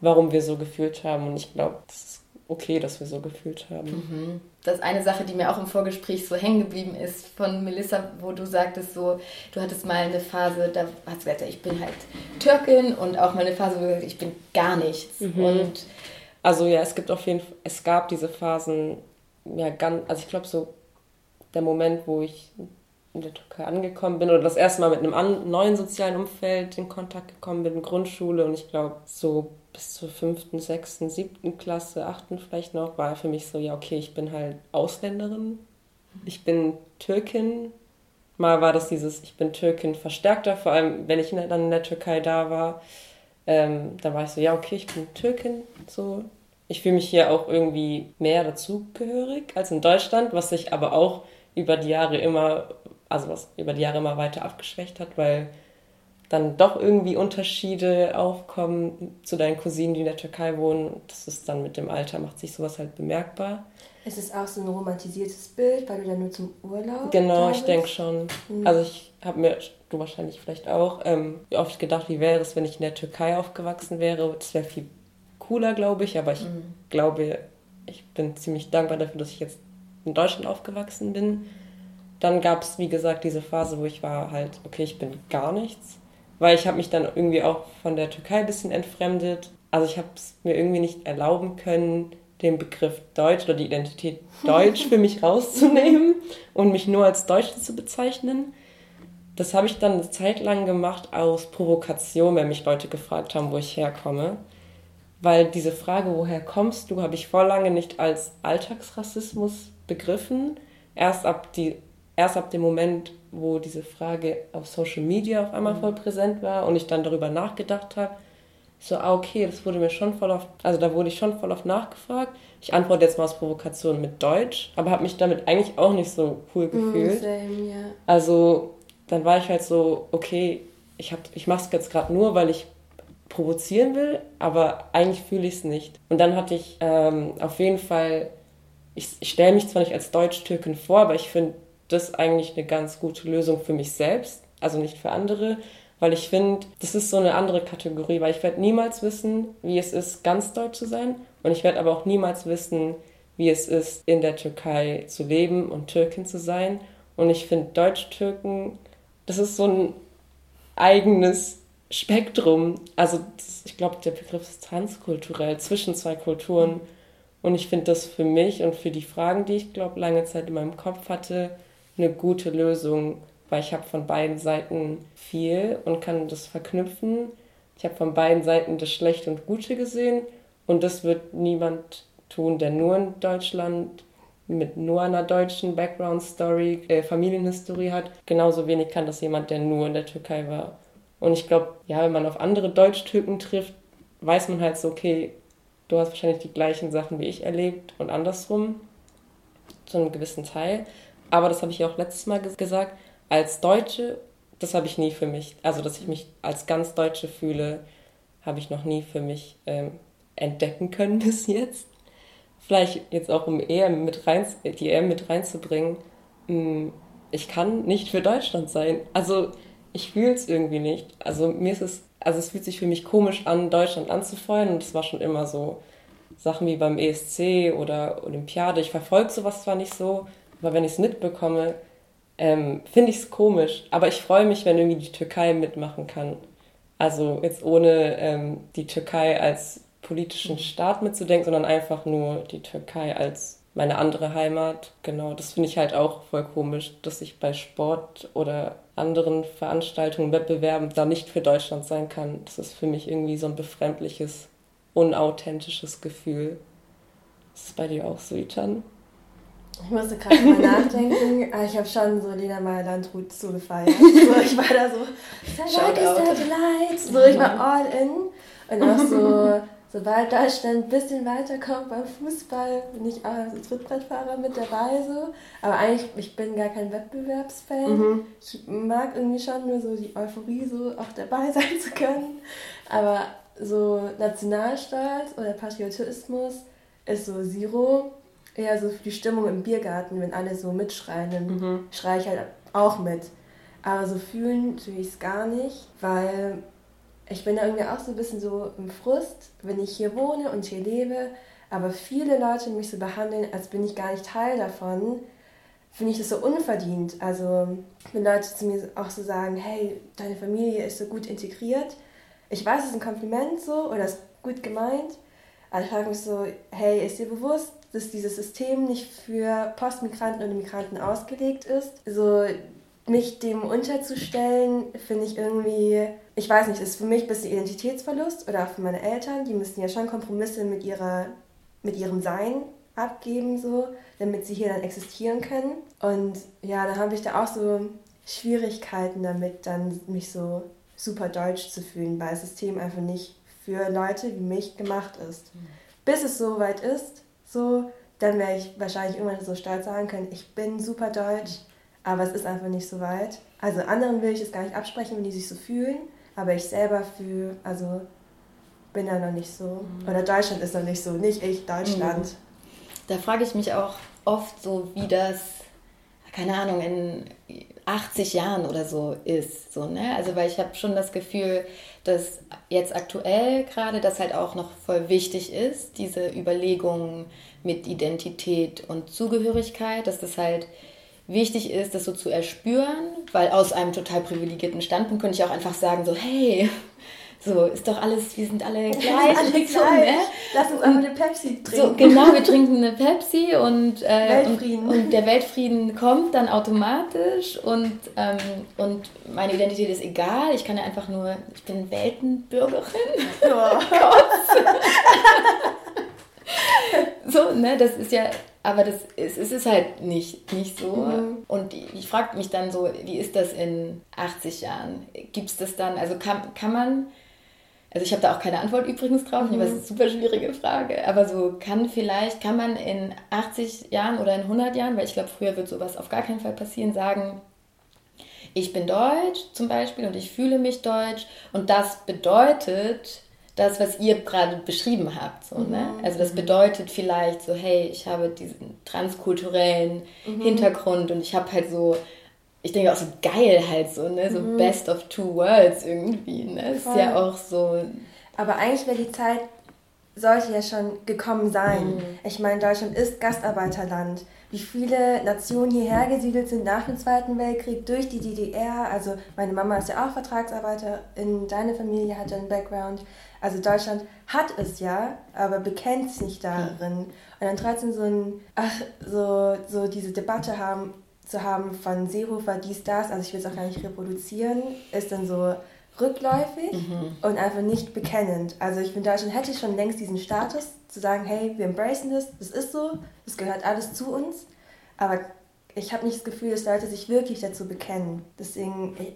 warum wir so gefühlt haben. Und ich glaube, das ist okay, dass wir so gefühlt haben. Mhm. Das ist eine Sache, die mir auch im Vorgespräch so hängen geblieben ist von Melissa, wo du sagtest so, du hattest mal eine Phase, da hast du gesagt, ich bin halt Türkin und auch mal eine Phase, wo du gesagt, ich bin gar nichts. Mhm. Und also ja, es gibt auf jeden Fall, es gab diese Phasen, ja, ganz, also ich glaube so, der Moment, wo ich in der Türkei angekommen bin oder das erste Mal mit einem neuen sozialen Umfeld in Kontakt gekommen bin, Grundschule und ich glaube so bis zur fünften, sechsten, siebten Klasse, achten vielleicht noch, war für mich so, ja, okay, ich bin halt Ausländerin, ich bin Türkin. Mal war das dieses, ich bin Türkin verstärkter, vor allem wenn ich dann in der Türkei da war. Ähm, da war ich so, ja, okay, ich bin Türkin, so. Ich fühle mich hier auch irgendwie mehr dazugehörig als in Deutschland, was sich aber auch über die Jahre immer, also was über die Jahre immer weiter abgeschwächt hat, weil dann doch irgendwie Unterschiede aufkommen zu deinen Cousinen, die in der Türkei wohnen. Das ist dann mit dem Alter, macht sich sowas halt bemerkbar. Es ist auch so ein romantisiertes Bild, weil du dann nur zum Urlaub Genau, ich denke schon. Mhm. Also ich habe mir, du wahrscheinlich vielleicht auch, ähm, oft gedacht, wie wäre es, wenn ich in der Türkei aufgewachsen wäre. Das wäre viel cooler, glaube ich, aber ich mhm. glaube, ich bin ziemlich dankbar dafür, dass ich jetzt in Deutschland aufgewachsen bin. Dann gab es, wie gesagt, diese Phase, wo ich war halt, okay, ich bin gar nichts weil ich habe mich dann irgendwie auch von der Türkei ein bisschen entfremdet. Also ich habe es mir irgendwie nicht erlauben können, den Begriff Deutsch oder die Identität Deutsch für mich rauszunehmen und mich nur als Deutsche zu bezeichnen. Das habe ich dann eine Zeit lang gemacht aus Provokation, wenn mich Leute gefragt haben, wo ich herkomme. Weil diese Frage, woher kommst du, habe ich vor lange nicht als Alltagsrassismus begriffen. Erst ab, die, erst ab dem Moment, wo diese Frage auf Social Media auf einmal voll präsent war und ich dann darüber nachgedacht habe, so, ah, okay, das wurde mir schon voll oft, also da wurde ich schon voll oft nachgefragt. Ich antworte jetzt mal aus Provokation mit Deutsch, aber habe mich damit eigentlich auch nicht so cool mm, gefühlt. Mm, same, yeah. Also dann war ich halt so, okay, ich, hab, ich mache es jetzt gerade nur, weil ich provozieren will, aber eigentlich fühle ich es nicht. Und dann hatte ich ähm, auf jeden Fall, ich, ich stelle mich zwar nicht als Deutsch-Türkin vor, aber ich finde das eigentlich eine ganz gute Lösung für mich selbst, also nicht für andere, weil ich finde, das ist so eine andere Kategorie, weil ich werde niemals wissen, wie es ist, ganz deutsch zu sein und ich werde aber auch niemals wissen, wie es ist, in der Türkei zu leben und Türkin zu sein. Und ich finde, Deutsch-Türken, das ist so ein eigenes Spektrum. Also das, ich glaube, der Begriff ist transkulturell, zwischen zwei Kulturen. Und ich finde das für mich und für die Fragen, die ich glaube lange Zeit in meinem Kopf hatte, eine gute Lösung, weil ich habe von beiden Seiten viel und kann das verknüpfen. Ich habe von beiden Seiten das Schlechte und Gute gesehen und das wird niemand tun, der nur in Deutschland mit nur einer deutschen Background-Story, äh, Familienhistorie hat. Genauso wenig kann das jemand, der nur in der Türkei war. Und ich glaube, ja, wenn man auf andere Deutsch-Türken trifft, weiß man halt so, okay, du hast wahrscheinlich die gleichen Sachen wie ich erlebt und andersrum, zu einem gewissen Teil. Aber das habe ich ja auch letztes Mal gesagt, als Deutsche, das habe ich nie für mich, also dass ich mich als ganz Deutsche fühle, habe ich noch nie für mich ähm, entdecken können bis jetzt. Vielleicht jetzt auch, um eher mit rein, die EM mit reinzubringen, hm, ich kann nicht für Deutschland sein. Also ich fühle es irgendwie nicht. Also mir ist es, also es fühlt sich für mich komisch an, Deutschland anzufeuern und es war schon immer so. Sachen wie beim ESC oder Olympiade. Ich verfolge sowas zwar nicht so, aber wenn ich es mitbekomme, ähm, finde ich es komisch. Aber ich freue mich, wenn irgendwie die Türkei mitmachen kann. Also jetzt ohne ähm, die Türkei als politischen Staat mitzudenken, sondern einfach nur die Türkei als meine andere Heimat. Genau, das finde ich halt auch voll komisch, dass ich bei Sport oder anderen Veranstaltungen, Wettbewerben da nicht für Deutschland sein kann. Das ist für mich irgendwie so ein befremdliches, unauthentisches Gefühl. Ist es bei dir auch so, Itan? Ich musste gerade mal nachdenken. Ah, ich habe schon so Lena Meyer-Landrut so gefeiert. So, ich war da so, Satellite ist Satellite. So, ich war all in. Und auch so, sobald Deutschland ein bisschen weiterkommt beim Fußball, bin ich auch als Trittbrettfahrer mit dabei. So. Aber eigentlich, ich bin gar kein Wettbewerbsfan. Mhm. Ich mag irgendwie schon nur so die Euphorie, so auch dabei sein zu können. Aber so Nationalstolz oder Patriotismus ist so Zero eher so für die Stimmung im Biergarten, wenn alle so mitschreien, dann mhm. schreie ich halt auch mit. Aber so fühlen tue ich es gar nicht, weil ich bin da irgendwie auch so ein bisschen so im Frust, wenn ich hier wohne und hier lebe, aber viele Leute mich so behandeln, als bin ich gar nicht Teil davon, finde ich das so unverdient. Also wenn Leute zu mir auch so sagen, hey, deine Familie ist so gut integriert, ich weiß, es ist ein Kompliment so oder ist gut gemeint, aber ich frage mich so, hey, ist dir bewusst, dass dieses System nicht für Postmigranten und Migranten ausgelegt ist. So mich dem unterzustellen, finde ich irgendwie, ich weiß nicht, ist für mich ein bisschen Identitätsverlust oder auch für meine Eltern, die müssen ja schon Kompromisse mit, ihrer, mit ihrem Sein abgeben, so, damit sie hier dann existieren können. Und ja, dann habe ich da auch so Schwierigkeiten damit, dann mich so super deutsch zu fühlen, weil das System einfach nicht für Leute wie mich gemacht ist. Mhm. Bis es so weit ist, so, dann werde ich wahrscheinlich irgendwann so stolz sagen können, ich bin super deutsch, aber es ist einfach nicht so weit. Also anderen will ich es gar nicht absprechen, wenn die sich so fühlen, aber ich selber fühle, also bin da noch nicht so. Mhm. Oder Deutschland ist noch nicht so, nicht ich, Deutschland. Mhm. Da frage ich mich auch oft so, wie das, keine Ahnung, in 80 Jahren oder so ist. So, ne? Also weil ich habe schon das Gefühl, dass jetzt aktuell gerade das halt auch noch voll wichtig ist, diese Überlegungen mit Identität und Zugehörigkeit, dass das halt wichtig ist, das so zu erspüren, weil aus einem total privilegierten Standpunkt könnte ich auch einfach sagen, so, hey, so, ist doch alles, wir sind alle gleich. alle gleich. So, ne? Lass uns einfach eine Pepsi trinken. So, genau, wir trinken eine Pepsi und, äh, und, und, der Weltfrieden kommt dann automatisch und, ähm, und meine Identität ist egal. Ich kann ja einfach nur, ich bin Weltenbürgerin. Oh. so, ne, das ist ja, aber das ist, es ist halt nicht, nicht so. Mhm. Und ich frage mich dann so, wie ist das in 80 Jahren? Gibt es das dann, also kann, kann man also ich habe da auch keine Antwort übrigens drauf, mhm. das ist eine super schwierige Frage. Aber so kann vielleicht, kann man in 80 Jahren oder in 100 Jahren, weil ich glaube, früher wird sowas auf gar keinen Fall passieren, sagen, ich bin deutsch zum Beispiel und ich fühle mich deutsch und das bedeutet das, was ihr gerade beschrieben habt. So, ne? Mhm. Also das bedeutet vielleicht so, hey, ich habe diesen transkulturellen Mhm. Hintergrund und ich habe halt so, ich denke auch so geil halt so, ne? So best of two worlds irgendwie. Ne? Ist Mhm. Voll. ja auch so. Aber eigentlich wäre die Zeit, sollte ja schon gekommen sein. Mhm. Ich meine, Deutschland ist Gastarbeiterland. Wie viele Nationen hierher gesiedelt sind nach dem Zweiten Weltkrieg durch die DDR. Also meine Mama ist ja auch Vertragsarbeiterin, deine Familie hat ja einen Background. Also Deutschland hat es ja, aber bekennt sich nicht darin. Und dann trotzdem so ein, ach, so, so diese Debatte haben, zu haben von Seehofer, dies, das, also ich will es auch gar nicht reproduzieren, ist dann so rückläufig und einfach nicht bekennend. Also ich finde, Deutschland hätte schon längst diesen Status, zu sagen, hey, wir embracen das, das ist so, das gehört alles zu uns. Aber ich habe nicht das Gefühl, dass Leute sich wirklich dazu bekennen. Deswegen, ich-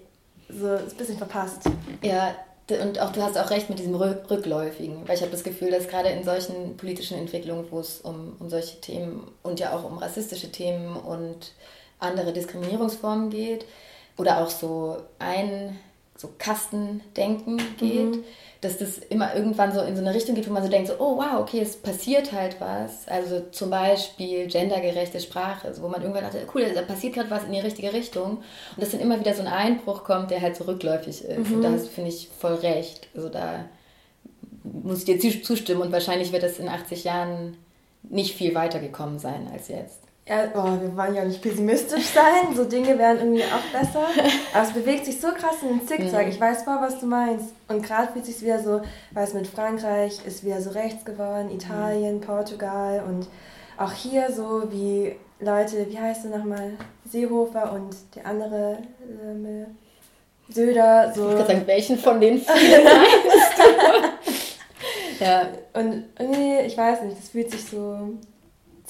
so, ist ein bisschen verpasst. Ja, und auch du hast auch recht mit diesem Rück Rückläufigen, weil ich habe das Gefühl, dass gerade in solchen politischen Entwicklungen, wo es um, um solche Themen und ja auch um rassistische Themen und andere Diskriminierungsformen geht oder auch so ein so Kastendenken geht, dass das immer irgendwann so in so eine Richtung geht, wo man so denkt, so, oh wow, okay, es passiert halt was. Also zum Beispiel gendergerechte Sprache, also wo man irgendwann dachte, cool, da passiert gerade was in die richtige Richtung. Und dass dann immer wieder so ein Einbruch kommt, der halt so rückläufig ist. Und da hast du, finde ich, voll recht. Also da muss ich dir zu- zustimmen und wahrscheinlich wird das in 80 Jahren nicht viel weitergekommen sein als jetzt. Ja, oh, wir wollen ja nicht pessimistisch sein, so Dinge wären irgendwie auch besser. Aber es bewegt sich so krass in den Zickzack. Ich weiß voll, was du meinst. Und gerade fühlt sich wieder so, weiß mit Frankreich ist wieder so rechts geworden, Italien, Portugal und auch hier so wie Leute, wie heißt er nochmal, Seehofer und der andere ähm, Söder, so. Ich kann sagen, welchen von den vielen meinst du? ja, Und irgendwie, ich weiß nicht, das fühlt sich so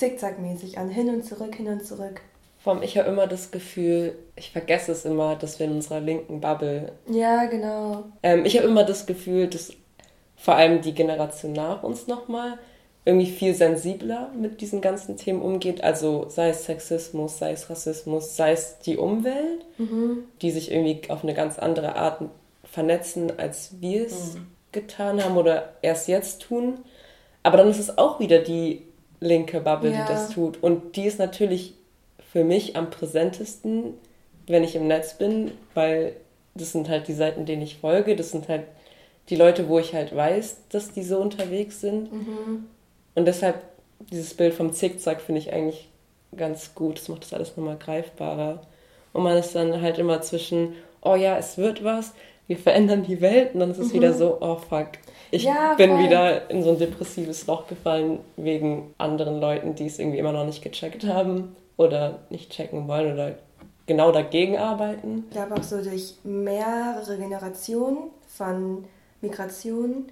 zickzackmäßig an, hin und zurück, hin und zurück. Allem, ich habe immer das Gefühl, ich vergesse es immer, dass wir in unserer linken Bubble. Ja, genau. Ähm, ich habe immer das Gefühl, dass vor allem die Generation nach uns nochmal irgendwie viel sensibler mit diesen ganzen Themen umgeht. Also sei es Sexismus, sei es Rassismus, sei es die Umwelt, die sich irgendwie auf eine ganz andere Art vernetzen, als wir es getan haben oder erst jetzt tun. Aber dann ist es auch wieder die linke Bubble, Ja. die das tut. Und die ist natürlich für mich am präsentesten, wenn ich im Netz bin, weil das sind halt die Seiten, denen ich folge. Das sind halt die Leute, wo ich halt weiß, dass die so unterwegs sind. Und deshalb, dieses Bild vom Zickzack finde ich eigentlich ganz gut. Das macht das alles nochmal greifbarer. Und man ist dann halt immer zwischen, oh ja, es wird was, wir verändern die Welt. Und dann ist es wieder so, oh fuck. Ich Ja, bin voll. wieder in so ein depressives Loch gefallen wegen anderen Leuten, die es irgendwie immer noch nicht gecheckt haben oder nicht checken wollen oder genau dagegen arbeiten. Ich glaube auch so durch mehrere Generationen von Migration,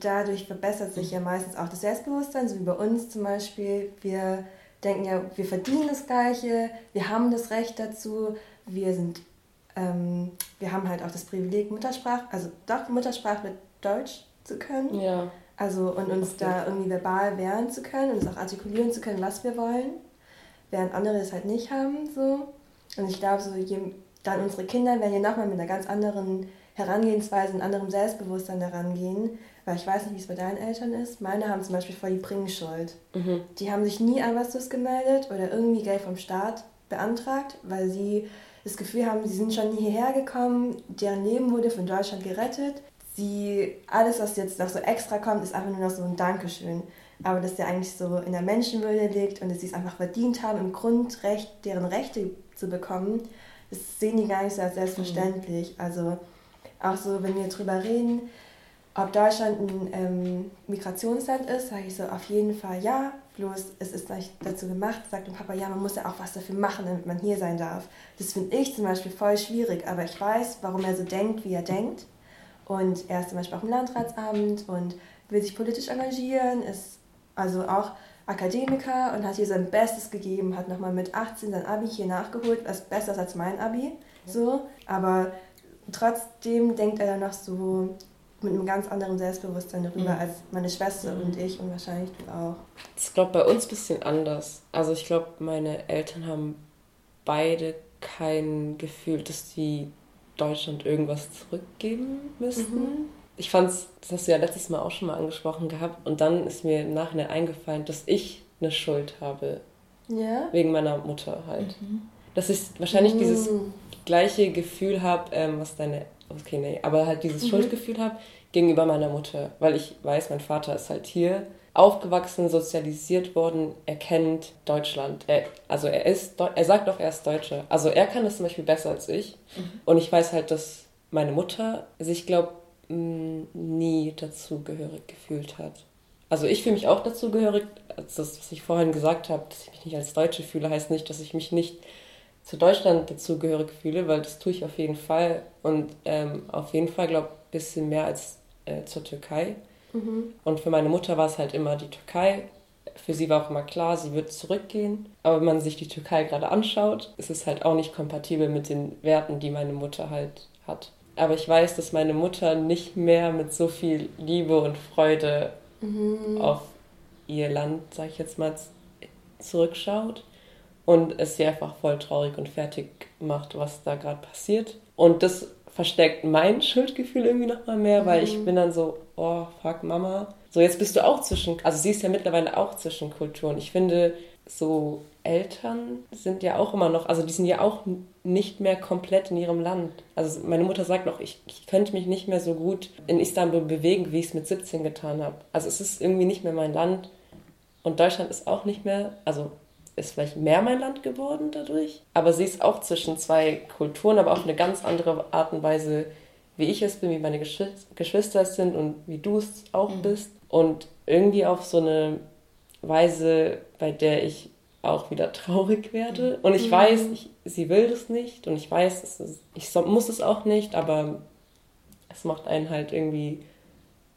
dadurch verbessert sich ja meistens auch das Selbstbewusstsein, so wie bei uns zum Beispiel. Wir denken ja, wir verdienen das Gleiche, wir haben das Recht dazu, wir sind, ähm, wir haben halt auch das Privileg, Muttersprache, also doch Muttersprache mit Deutsch zu können. Ja. Also und uns da irgendwie verbal wehren zu können und uns auch artikulieren zu können, was wir wollen, während andere es halt nicht haben. So. Und ich glaube, so je, dann unsere Kinder werden ja nochmal mit einer ganz anderen Herangehensweise, einem anderen Selbstbewusstsein daran gehen. Weil ich weiß nicht, wie es bei deinen Eltern ist. Meine haben zum Beispiel voll die Bringschuld. Die haben sich nie an was gemeldet oder irgendwie Geld vom Staat beantragt, weil sie das Gefühl haben, sie sind schon hierher gekommen, deren Leben wurde von Deutschland gerettet. Sie, alles, was jetzt noch so extra kommt, ist einfach nur noch so ein Dankeschön. Aber dass der eigentlich so in der Menschenwürde liegt und dass sie es einfach verdient haben, im Grundrecht deren Rechte zu bekommen, das sehen die gar nicht so als selbstverständlich. Also auch so, wenn wir drüber reden, ob Deutschland ein ähm, Migrationsland ist, sage ich so auf jeden Fall ja. Bloß es ist nicht dazu gemacht, sagt dem Papa, ja, man muss ja auch was dafür machen, damit man hier sein darf. Das finde ich zum Beispiel voll schwierig, aber ich weiß, warum er so denkt, wie er denkt. Und er ist zum Beispiel auch im Landratsamt und will sich politisch engagieren, ist also auch Akademiker und hat hier sein Bestes gegeben, hat nochmal mit 18 sein Abi hier nachgeholt, was besser ist als mein Abi. So, aber trotzdem denkt er dann noch so mit einem ganz anderen Selbstbewusstsein darüber als meine Schwester und ich und wahrscheinlich du auch. Das ist, glaube bei uns ein bisschen anders. Also ich glaube, meine Eltern haben beide kein Gefühl, dass die Deutschland irgendwas zurückgeben müssten. Mhm. Ich fand's, das hast du ja letztes Mal auch schon mal angesprochen gehabt, und dann ist mir im Nachhinein eingefallen, dass ich eine Schuld habe. Ja. Wegen meiner Mutter halt. Mhm. Dass ich wahrscheinlich mhm. dieses gleiche Gefühl habe, ähm, was deine, okay, nee, aber halt dieses mhm. Schuldgefühl habe gegenüber meiner Mutter, weil ich weiß, mein Vater ist halt hier aufgewachsen, sozialisiert worden, er kennt Deutschland. Er, also er ist, er sagt doch, er ist Deutscher. Also er kann das zum Beispiel besser als ich. Mhm. Und ich weiß halt, dass meine Mutter sich, glaube nie dazugehörig gefühlt hat. Also ich fühle mich auch dazugehörig. Also das, was ich vorhin gesagt habe, dass ich mich nicht als Deutsche fühle, heißt nicht, dass ich mich nicht zu Deutschland dazugehörig fühle, weil das tue ich auf jeden Fall. Und ähm, auf jeden Fall, glaube ich, ein bisschen mehr als äh, zur Türkei. Mhm. Und für meine Mutter war es halt immer die Türkei. Für sie war auch immer klar, sie wird zurückgehen. Aber wenn man sich die Türkei gerade anschaut, ist es halt auch nicht kompatibel mit den Werten, die meine Mutter halt hat. Aber ich weiß, dass meine Mutter nicht mehr mit so viel Liebe und Freude mhm. auf ihr Land, sag ich jetzt mal, zurückschaut und es sie einfach voll traurig und fertig macht, was da gerade passiert. Und das verstärkt mein Schuldgefühl irgendwie nochmal mehr, weil ich mhm. bin dann so, oh, fuck Mama. So, jetzt bist du auch zwischen, also sie ist ja mittlerweile auch zwischen Kulturen. Ich finde, so Eltern sind ja auch immer noch, also die sind ja auch nicht mehr komplett in ihrem Land. Also meine Mutter sagt noch, ich, ich könnte mich nicht mehr so gut in Istanbul bewegen, wie ich es mit 17 getan habe. Also es ist irgendwie nicht mehr mein Land. Und Deutschland ist auch nicht mehr, also ist vielleicht mehr mein Land geworden dadurch. Aber sie ist auch zwischen zwei Kulturen, aber auf eine ganz andere Art und Weise, wie ich es bin, wie meine Geschwister es sind und wie du es auch mhm. bist. Und irgendwie auf so eine Weise, bei der ich auch wieder traurig werde. Und ich mhm. weiß, ich, sie will das nicht und ich weiß, ist, ich muss es auch nicht, aber es macht einen halt irgendwie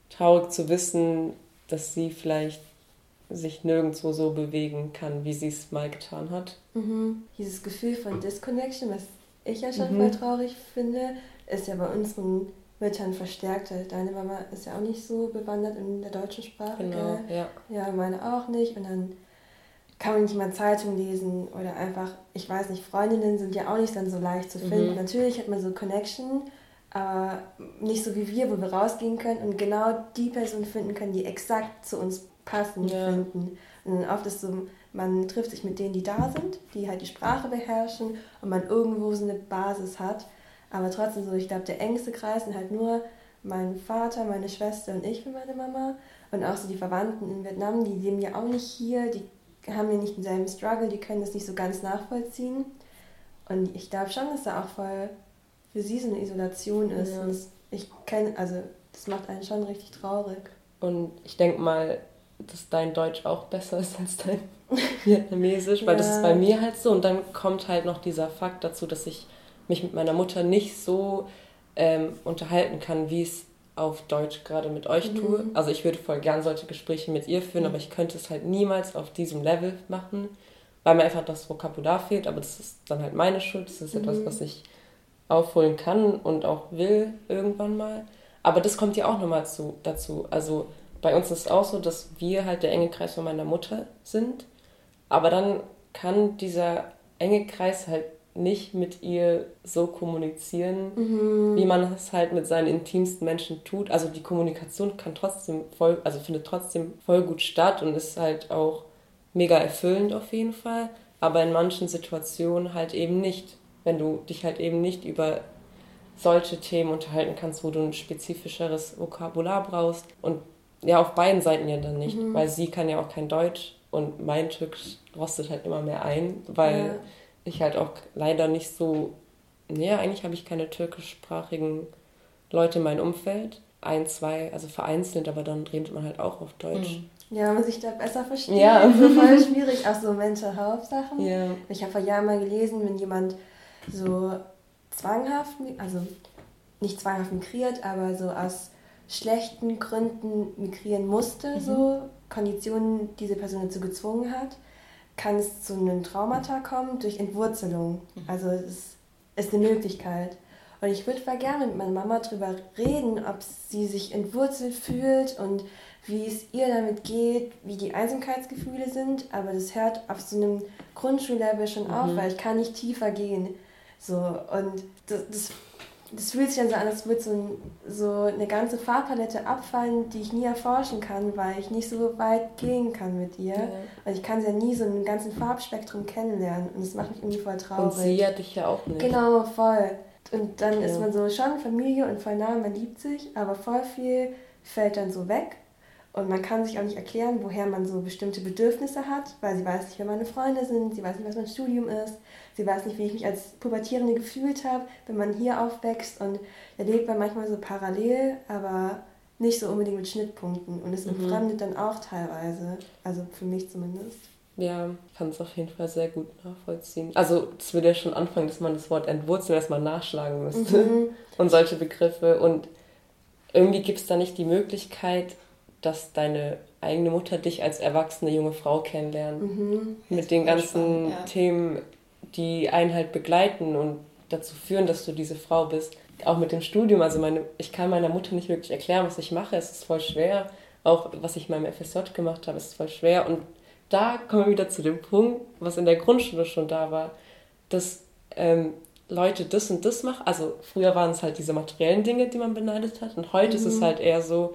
traurig zu wissen, dass sie vielleicht sich nirgendwo so bewegen kann, wie sie es mal getan hat. Mhm. Dieses Gefühl von Disconnection, was ich ja schon mhm. voll traurig finde, ist ja bei unseren Müttern verstärkt. Deine Mama ist ja auch nicht so bewandert in der deutschen Sprache. Genau, ja. ja, meine auch nicht. Und dann kann man nicht mal Zeitung lesen oder einfach, ich weiß nicht, Freundinnen sind ja auch nicht dann so leicht zu finden. Mhm. Natürlich hat man so Connection, aber nicht so wie wir, wo wir rausgehen können und genau die Person finden können, die exakt zu uns passend ja. finden. Und oft ist so, man trifft sich mit denen, die da sind, die halt die Sprache beherrschen und man irgendwo so eine Basis hat. Aber trotzdem so, ich glaube, der engste Kreis sind halt nur mein Vater, meine Schwester und ich für meine Mama. Und auch so die Verwandten in Vietnam, die leben ja auch nicht hier, die haben ja nicht denselben Struggle, die können das nicht so ganz nachvollziehen. Und ich glaube schon, dass da auch voll für sie so eine Isolation ist. Ja. Und das, ich kenne, also das macht einen schon richtig traurig. Und ich denke mal, dass dein Deutsch auch besser ist als dein Vietnamesisch, weil ja. das ist bei mir halt so. Und dann kommt halt noch dieser Fakt dazu, dass ich mich mit meiner Mutter nicht so ähm, unterhalten kann, wie es auf Deutsch gerade mit euch mhm. tue. Also ich würde voll gern solche Gespräche mit ihr führen, mhm. aber ich könnte es halt niemals auf diesem Level machen, weil mir einfach das Vokabular fehlt. Aber das ist dann halt meine Schuld. Das ist mhm. etwas, was ich aufholen kann und auch will irgendwann mal. Aber das kommt ja auch nochmal zu, dazu. Also bei uns ist es auch so, dass wir halt der enge Kreis von meiner Mutter sind. Aber dann kann dieser enge Kreis halt nicht mit ihr so kommunizieren, mhm. wie man es halt mit seinen intimsten Menschen tut. Also die Kommunikation kann trotzdem voll, also findet trotzdem voll gut statt und ist halt auch mega erfüllend auf jeden Fall. Aber in manchen Situationen halt eben nicht. Wenn du dich halt eben nicht über solche Themen unterhalten kannst, wo du ein spezifischeres Vokabular brauchst. Und ja, auf beiden Seiten ja dann nicht, mhm. weil sie kann ja auch kein Deutsch und mein Türkisch rostet halt immer mehr ein, weil ja. ich halt auch leider nicht so, naja, eigentlich habe ich keine türkischsprachigen Leute in meinem Umfeld. Ein, zwei, also vereinzelt, aber dann redet man halt auch auf Deutsch. Mhm. Ja, man sich da besser versteht. Ja. So voll schwierig, auch so Mental Health Sachen. Ja. Ich habe vor Jahren mal gelesen, wenn jemand so zwanghaft, also nicht zwanghaft migriert, aber so aus schlechten Gründen migrieren musste, mhm. so Konditionen diese Person dazu gezwungen hat, kann es zu einem Traumata kommen durch Entwurzelung. Mhm. Also es ist, ist eine Möglichkeit. Und ich würde mal gerne mit meiner Mama darüber reden, ob sie sich entwurzelt fühlt und wie es ihr damit geht, wie die Einsamkeitsgefühle sind. Aber das hört auf so einem Grundschullevel schon mhm. auf, weil ich kann nicht tiefer gehen. So, und das, das, das fühlt sich dann so an, als würde so, so eine ganze Farbpalette abfallen, die ich nie erforschen kann, weil ich nicht so weit gehen kann mit ihr. Ja. Und ich kann sie ja nie so einen ganzen Farbspektrum kennenlernen. Und das macht mich irgendwie voll traurig. Und sie ja dich ja auch nicht. Genau, voll. Und dann ja. ist man so schon Familie und voll nah, man liebt sich, aber voll viel fällt dann so weg. Und man kann sich auch nicht erklären, woher man so bestimmte Bedürfnisse hat, weil sie weiß nicht, wer meine Freunde sind, sie weiß nicht, was mein Studium ist, sie weiß nicht, wie ich mich als Pubertierende gefühlt habe, wenn man hier aufwächst und erlebt man manchmal so parallel, aber nicht so unbedingt mit Schnittpunkten und es mhm. entfremdet dann auch teilweise, also für mich zumindest. Ja, ich kann es auf jeden Fall sehr gut nachvollziehen. Also es würde ja schon anfangen, dass man das Wort entwurzeln erstmal nachschlagen müsste mhm. und solche Begriffe und irgendwie gibt es da nicht die Möglichkeit, dass deine eigene Mutter dich als erwachsene junge Frau kennenlernt. Mhm. Mit den ganzen spannend, ja. Themen, die einen halt begleiten und dazu führen, dass du diese Frau bist. Auch mit dem Studium, also meine, ich kann meiner Mutter nicht wirklich erklären, was ich mache. Es ist voll schwer. Auch was ich in meinem FSJ gemacht habe, ist voll schwer. Und da kommen wir wieder zu dem Punkt, was in der Grundschule schon da war, dass ähm, Leute das und das machen. Also früher waren es halt diese materiellen Dinge, die man beneidet hat. Und heute mhm. ist es mhm. halt eher so,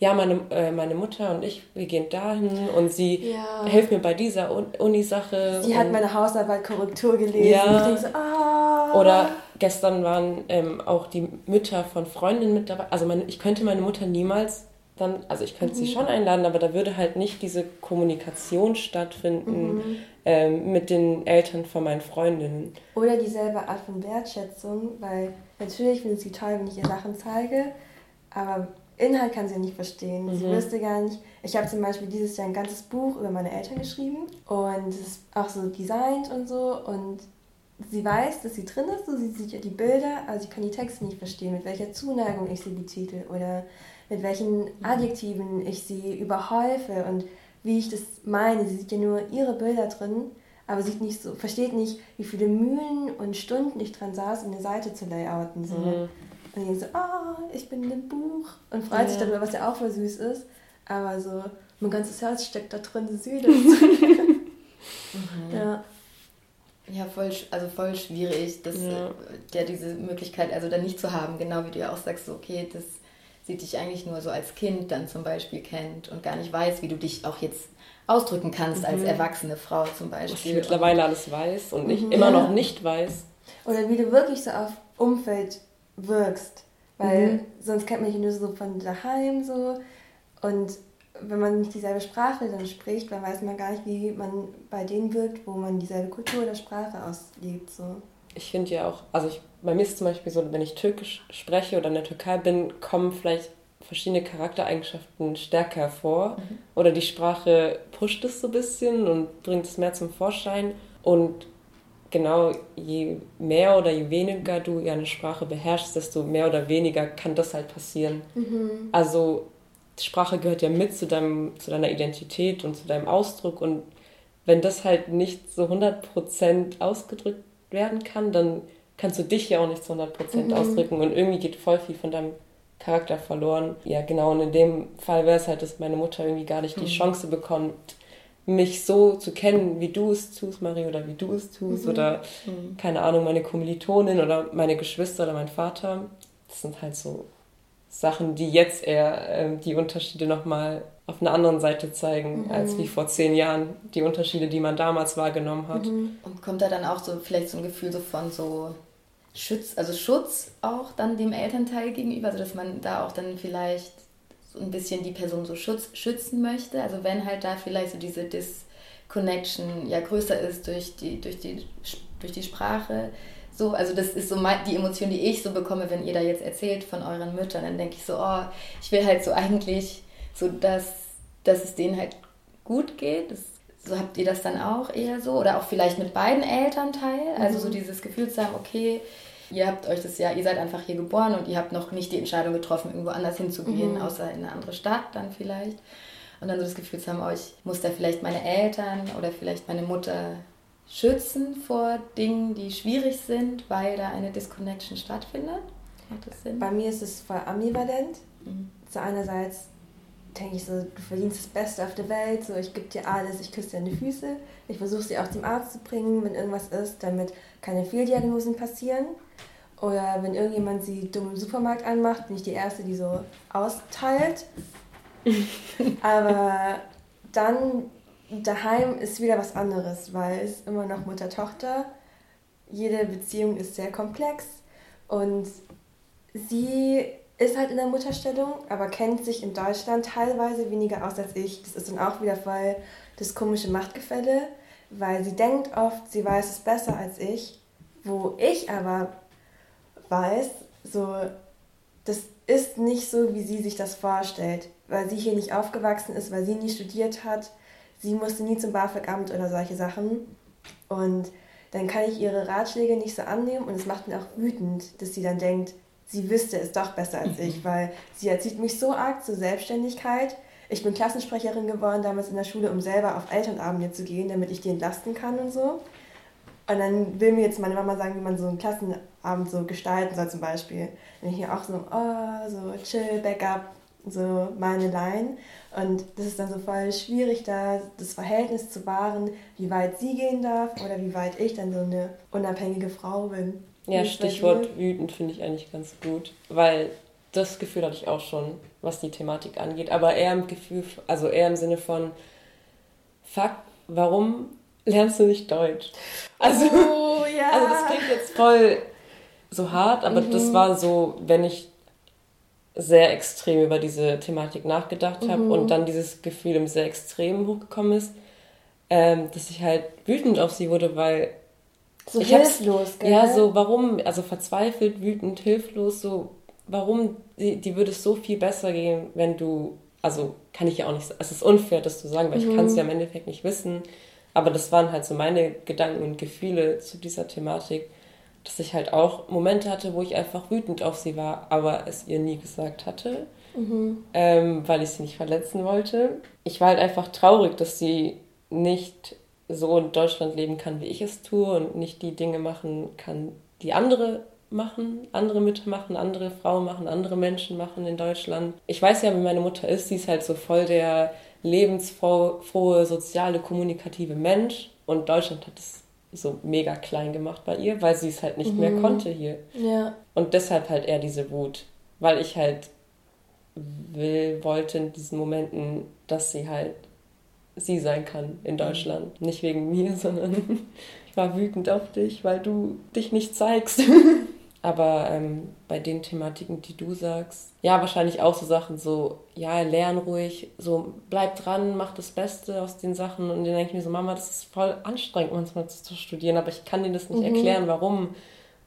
ja, meine, äh, meine Mutter und ich, wir gehen dahin und sie ja. hilft mir bei dieser Uni-Sache. Sie hat meine Hausarbeit Korrektur gelesen. Ja. So, ah. Oder gestern waren ähm, auch die Mütter von Freundinnen mit dabei. Also meine, ich könnte meine Mutter niemals dann, also ich könnte mhm. sie schon einladen, aber da würde halt nicht diese Kommunikation stattfinden mhm. ähm, mit den Eltern von meinen Freundinnen. Oder dieselbe Art von Wertschätzung, weil natürlich finde ich sie toll, wenn ich ihr Sachen zeige, aber Inhalt kann sie ja nicht verstehen. Mhm. Sie wüsste gar nicht. Ich habe zum Beispiel dieses Jahr ein ganzes Buch über meine Eltern geschrieben und es ist auch so designt und so und sie weiß, dass sie drin ist, so sie sieht ja die Bilder, aber sie kann die Texte nicht verstehen, mit welcher Zuneigung ich sie betitel oder mit welchen. Adjektiven ich sie überhäufe und wie ich das meine. Sie sieht ja nur ihre Bilder drin, aber sieht nicht so, versteht nicht, wie viele Mühlen und Stunden ich dran saß, um eine Seite zu layouten. So. Mhm. Und die so, ah, oh, ich bin in dem Buch und freut ja. sich darüber, was ja auch voll süß ist. Aber so, mein ganzes Herz steckt da drin, süß. mhm. Ja. Ja, voll, also voll schwierig, das, ja. ja. diese Möglichkeit also dann nicht zu haben, genau wie du ja auch sagst, so, okay, das sie dich eigentlich nur so als Kind dann zum Beispiel kennt und gar nicht weiß, wie du dich auch jetzt ausdrücken kannst mhm. als erwachsene Frau zum Beispiel. Ich mittlerweile alles weiß und ich mhm. immer noch nicht weiß. Oder wie du wirklich so auf Umfeld wirkst. Weil mhm. sonst kennt man dich nur so von daheim so. Und wenn man nicht dieselbe Sprache dann spricht, dann weiß man gar nicht, wie man bei denen wirkt, wo man dieselbe Kultur oder Sprache auslebt. So. Ich finde ja auch, also ich, bei mir ist es zum Beispiel so, wenn ich Türkisch spreche oder in der Türkei bin, kommen vielleicht verschiedene Charaktereigenschaften stärker hervor. Mhm. Oder die Sprache pusht es so ein bisschen und bringt es mehr zum Vorschein. Und genau, je mehr oder je weniger du eine Sprache beherrschst, desto mehr oder weniger kann das halt passieren. Mhm. Also die Sprache gehört ja mit zu, deinem, zu deiner Identität und zu deinem Ausdruck und wenn das halt nicht so 100% ausgedrückt werden kann, dann kannst du dich ja auch nicht zu 100% mhm. ausdrücken und irgendwie geht voll viel von deinem Charakter verloren. Ja, genau, und in dem Fall wäre es halt, dass meine Mutter irgendwie gar nicht die mhm. Chance bekommt, mich so zu kennen, wie du es tust, Marie, oder wie du es tust, mhm. oder mhm. keine Ahnung, meine Kommilitonin oder meine Geschwister oder mein Vater. Das sind halt so Sachen, die jetzt eher äh, die Unterschiede nochmal auf einer anderen Seite zeigen, mhm. als wie vor zehn Jahren die Unterschiede, die man damals wahrgenommen hat. Mhm. Und kommt da dann auch so vielleicht so ein Gefühl so von so Schutz, also Schutz auch dann dem Elternteil gegenüber, also dass man da auch dann vielleicht ein bisschen die Person so schutz, schützen möchte. Also wenn halt da vielleicht so diese Disconnection ja größer ist durch die, durch die, durch die Sprache. So, also das ist so die Emotion, die ich so bekomme, wenn ihr da jetzt erzählt von euren Müttern. Dann denke ich so, oh, ich will halt so eigentlich so, dass, dass es denen halt gut geht. Das, so habt ihr das dann auch eher so? Oder auch vielleicht mit beiden Elternteilen? Also so mhm. dieses Gefühl zu haben, okay, ihr habt euch das ja, ihr seid einfach hier geboren und ihr habt noch nicht die Entscheidung getroffen, irgendwo anders hinzugehen, mhm. außer in eine andere Stadt dann vielleicht. Und dann so das Gefühl zu haben, oh, ich muss da vielleicht meine Eltern oder vielleicht meine Mutter schützen vor Dingen, die schwierig sind, weil da eine Disconnection stattfindet. Macht das Sinn? Bei mir ist es voll ambivalent. Mhm. So einerseits denke ich so, du verdienst das Beste auf der Welt, so ich gebe dir alles, ich küsse deine Füße. Ich versuche sie auch zum Arzt zu bringen, wenn irgendwas ist, damit keine Fehldiagnosen passieren. Oder wenn irgendjemand sie dumm im Supermarkt anmacht, bin ich die Erste, die so austeilt. Aber dann daheim ist wieder was anderes, weil es immer noch Mutter-Tochter. Jede Beziehung ist sehr komplex und sie ist halt in der Mutterstellung, aber kennt sich in Deutschland teilweise weniger aus als ich. Das ist dann auch wieder voll das komische Machtgefälle, weil sie denkt oft, sie weiß es besser als ich, wo ich aber weiß, so, das ist nicht so, wie sie sich das vorstellt, weil sie hier nicht aufgewachsen ist, weil sie nie studiert hat. Sie musste nie zum BAföG-Amt oder solche Sachen. Und dann kann ich ihre Ratschläge nicht so annehmen und es macht mich auch wütend, dass sie dann denkt, sie wüsste es doch besser als ich, weil sie erzieht mich so arg zur Selbstständigkeit. Ich bin Klassensprecherin geworden damals in der Schule, um selber auf Elternabende zu gehen, damit ich die entlasten kann und so. Und dann will mir jetzt meine Mama sagen, wie man so einen Klassenabend so gestalten soll zum Beispiel. Wenn ich hier auch so, oh, so chill, Backup, so meine Line. Und das ist dann so voll schwierig, da das Verhältnis zu wahren, wie weit sie gehen darf oder wie weit ich dann so eine unabhängige Frau bin. Ja, Stichwort wütend finde ich eigentlich ganz gut, weil das Gefühl hatte ich auch schon, was die Thematik angeht, aber eher im Gefühl, also eher im Sinne von, fuck, warum lernst du nicht Deutsch? Also, oh, ja. also das klingt jetzt voll so hart, aber mhm. das war so, wenn ich sehr extrem über diese Thematik nachgedacht habe mhm. und dann dieses Gefühl im sehr extrem hochgekommen ist, ähm, dass ich halt wütend auf sie wurde, weil so ich hilflos, gell? Ja, so warum, also verzweifelt, wütend, hilflos, so warum, die, die würde es so viel besser gehen, wenn du, also kann ich ja auch nicht, es ist unfair, das zu sagen, weil mhm. ich kann es ja im Endeffekt nicht wissen, aber das waren halt so meine Gedanken und Gefühle zu dieser Thematik, dass ich halt auch Momente hatte, wo ich einfach wütend auf sie war, aber es ihr nie gesagt hatte, mhm. ähm, weil ich sie nicht verletzen wollte. Ich war halt einfach traurig, dass sie nicht so in Deutschland leben kann, wie ich es tue und nicht die Dinge machen kann, die andere machen, andere Mütter machen, andere Frauen machen, andere Menschen machen in Deutschland. Ich weiß ja, wie meine Mutter ist, sie ist halt so voll der lebensfrohe, soziale, kommunikative Mensch und Deutschland hat es so mega klein gemacht bei ihr, weil sie es halt nicht mhm. mehr konnte hier. Ja. Und deshalb halt eher diese Wut, weil ich halt will, wollte in diesen Momenten, dass sie halt sie sein kann in Deutschland. Nicht wegen mir, sondern ich war wütend auf dich, weil du dich nicht zeigst. Aber ähm, bei den Thematiken, die du sagst, ja, wahrscheinlich auch so Sachen so, ja, lern ruhig, so bleib dran, mach das Beste aus den Sachen. Und dann denke ich mir so, Mama, das ist voll anstrengend manchmal zu, zu studieren, aber ich kann dir das nicht mhm. erklären, warum.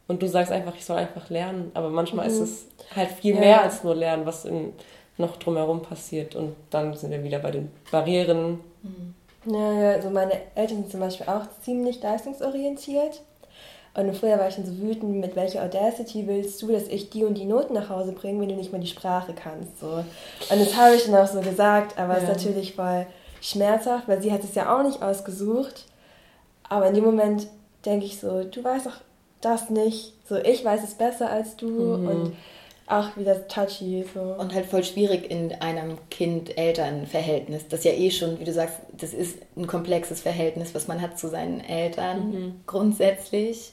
Und du sagst einfach, ich soll einfach lernen. Aber manchmal mhm. ist es halt viel ja. mehr als nur lernen, was in, noch drumherum passiert. Und dann sind wir wieder bei den Barrieren, ja, ja, also meine Eltern sind zum Beispiel auch ziemlich leistungsorientiert. Und früher war ich dann so wütend, mit welcher Audacity willst du, dass ich die und die Noten nach Hause bringe, wenn du nicht mal die Sprache kannst. So. Und das habe ich dann auch so gesagt, aber es ja. ist natürlich voll schmerzhaft, weil sie hat es ja auch nicht ausgesucht. Aber in dem Moment denke ich so, du weißt doch das nicht. So, ich weiß es besser als du. Mhm. Und Ach, wie das touchy so. Und halt voll schwierig in einem Kind-Eltern-Verhältnis. Das ja eh schon, wie du sagst, das ist ein komplexes Verhältnis, was man hat zu seinen Eltern mhm. grundsätzlich.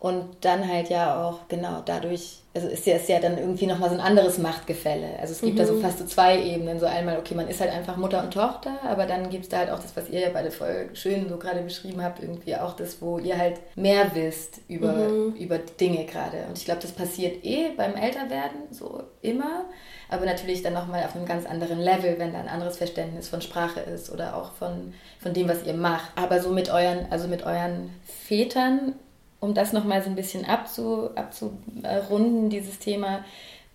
Und dann halt ja auch, genau, dadurch, also ist ja, ist ja dann irgendwie nochmal so ein anderes Machtgefälle. Also es gibt mhm. da so mhm. fast so zwei Ebenen. So einmal, okay, man ist halt einfach Mutter und Tochter, aber dann gibt es da halt auch das, was ihr ja beide voll schön so gerade beschrieben habt, irgendwie auch das, wo ihr halt mehr wisst über, mhm. über Dinge gerade. Und ich glaube, das passiert eh beim Älterwerden, so immer. Aber natürlich dann nochmal auf einem ganz anderen Level, wenn da ein anderes Verständnis von Sprache ist oder auch von, von dem, was ihr macht. Aber so mit euren, also mit euren Vätern um das nochmal so ein bisschen abzu, abzurunden, dieses Thema,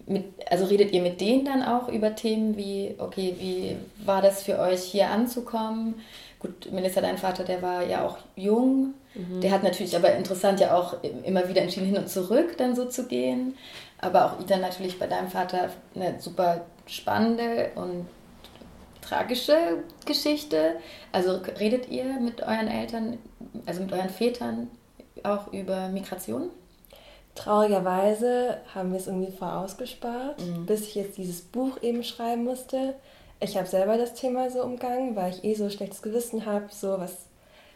mit, also redet ihr mit denen dann auch über Themen wie, okay, wie war das für euch hier anzukommen? Gut, Melissa, dein Vater, der war ja auch jung. Mhm. Der hat natürlich aber interessant ja auch immer wieder entschieden, hin und zurück dann so zu gehen. Aber auch Ida natürlich bei deinem Vater eine super spannende und tragische Geschichte. Also redet ihr mit euren Eltern, also mit euren Vätern auch über Migration? Traurigerweise haben wir es irgendwie vorausgespart, mhm. bis ich jetzt dieses Buch eben schreiben musste. ich habe selber das Thema so umgangen, weil ich eh so schlechtes Gewissen habe, so was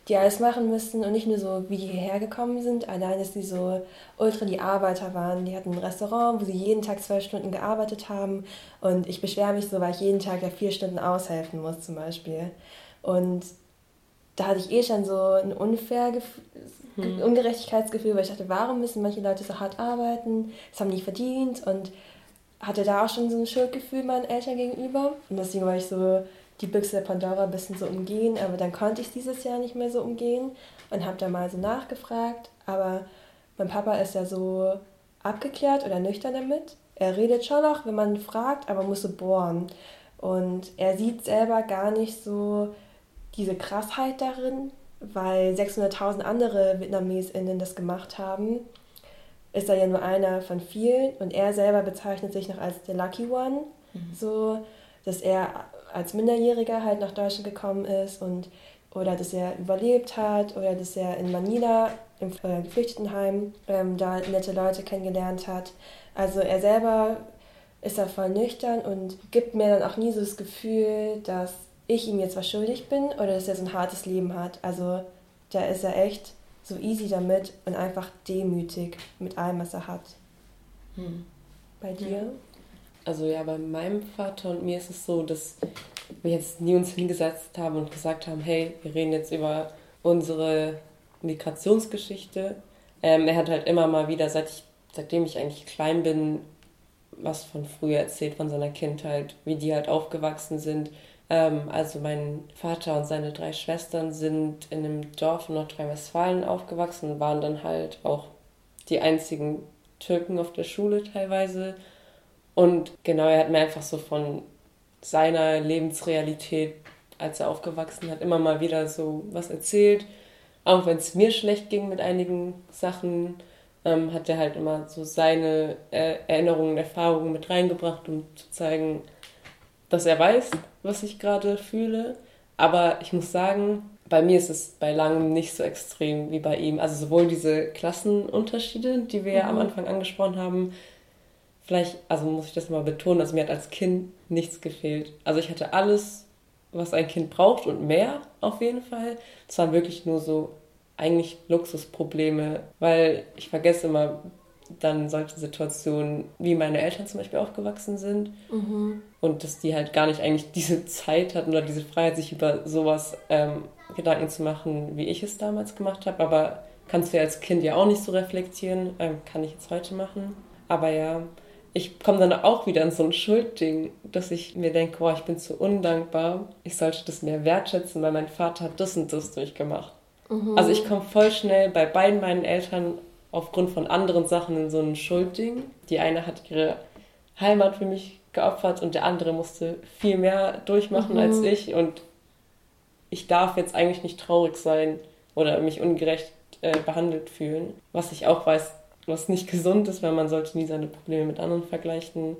die alles machen müssen und nicht nur so, wie die hierher gekommen sind, allein, dass die so ultra die Arbeiter waren. Die hatten ein Restaurant, wo sie jeden Tag zwölf Stunden gearbeitet haben und ich beschwere mich so, weil ich jeden Tag ja vier Stunden aushelfen muss zum Beispiel. Und da hatte ich eh schon so ein unfair hm. Ungerechtigkeitsgefühl, weil ich dachte, warum müssen manche Leute so hart arbeiten? Das haben die verdient und hatte da auch schon so ein Schuldgefühl meinen Eltern gegenüber. Und deswegen war ich so die Büchse der Pandora ein bisschen so umgehen, aber dann konnte ich dieses Jahr nicht mehr so umgehen und habe da mal so nachgefragt. Aber mein Papa ist ja so abgeklärt oder nüchtern damit. Er redet schon noch, wenn man fragt, aber muss so bohren. Und er sieht selber gar nicht so diese Krassheit darin, weil 600.000 andere VietnamesInnen das gemacht haben, ist er ja nur einer von vielen und er selber bezeichnet sich noch als der Lucky One, mhm. so dass er als Minderjähriger halt nach Deutschland gekommen ist und oder dass er überlebt hat oder dass er in Manila im äh, Geflüchtetenheim ähm, da nette Leute kennengelernt hat. Also er selber ist da voll nüchtern und gibt mir dann auch nie so das Gefühl, dass ich ihm jetzt was schuldig bin oder dass er so ein hartes Leben hat. Also da ist er echt so easy damit und einfach demütig mit allem, was er hat. Hm. Bei dir? Also ja, bei meinem Vater und mir ist es so, dass wir jetzt nie uns hingesetzt haben und gesagt haben, hey, wir reden jetzt über unsere Migrationsgeschichte. Ähm, er hat halt immer mal wieder, seit ich, seitdem ich eigentlich klein bin, was von früher erzählt, von seiner Kindheit, wie die halt aufgewachsen sind, also mein Vater und seine drei Schwestern sind in einem Dorf in Nordrhein-Westfalen aufgewachsen und waren dann halt auch die einzigen Türken auf der Schule teilweise. Und genau, er hat mir einfach so von seiner Lebensrealität, als er aufgewachsen hat, immer mal wieder so was erzählt. Auch wenn es mir schlecht ging mit einigen Sachen, ähm, hat er halt immer so seine äh, Erinnerungen, Erfahrungen mit reingebracht, um zu zeigen, dass er weiß, was ich gerade fühle. Aber ich muss sagen, bei mir ist es bei langem nicht so extrem wie bei ihm. Also sowohl diese Klassenunterschiede, die wir mhm. ja am Anfang angesprochen haben, vielleicht, also muss ich das mal betonen, also mir hat als Kind nichts gefehlt. Also ich hatte alles, was ein Kind braucht und mehr auf jeden Fall. Es waren wirklich nur so eigentlich Luxusprobleme, weil ich vergesse immer, dann solche Situationen, wie meine Eltern zum Beispiel aufgewachsen sind. Mhm. Und dass die halt gar nicht eigentlich diese Zeit hatten oder diese Freiheit, sich über sowas ähm, Gedanken zu machen, wie ich es damals gemacht habe. Aber kannst du ja als Kind ja auch nicht so reflektieren. Ähm, kann ich jetzt heute machen. Aber ja, ich komme dann auch wieder in so ein Schuldding, dass ich mir denke, boah, ich bin zu undankbar. Ich sollte das mehr wertschätzen, weil mein Vater hat das und das durchgemacht. Mhm. Also ich komme voll schnell bei beiden meinen Eltern aufgrund von anderen Sachen in so ein Schuldding. Die eine hat ihre Heimat für mich geopfert und der andere musste viel mehr durchmachen mhm. als ich und ich darf jetzt eigentlich nicht traurig sein oder mich ungerecht äh, behandelt fühlen. Was ich auch weiß, was nicht gesund ist, weil man sollte nie seine Probleme mit anderen vergleichen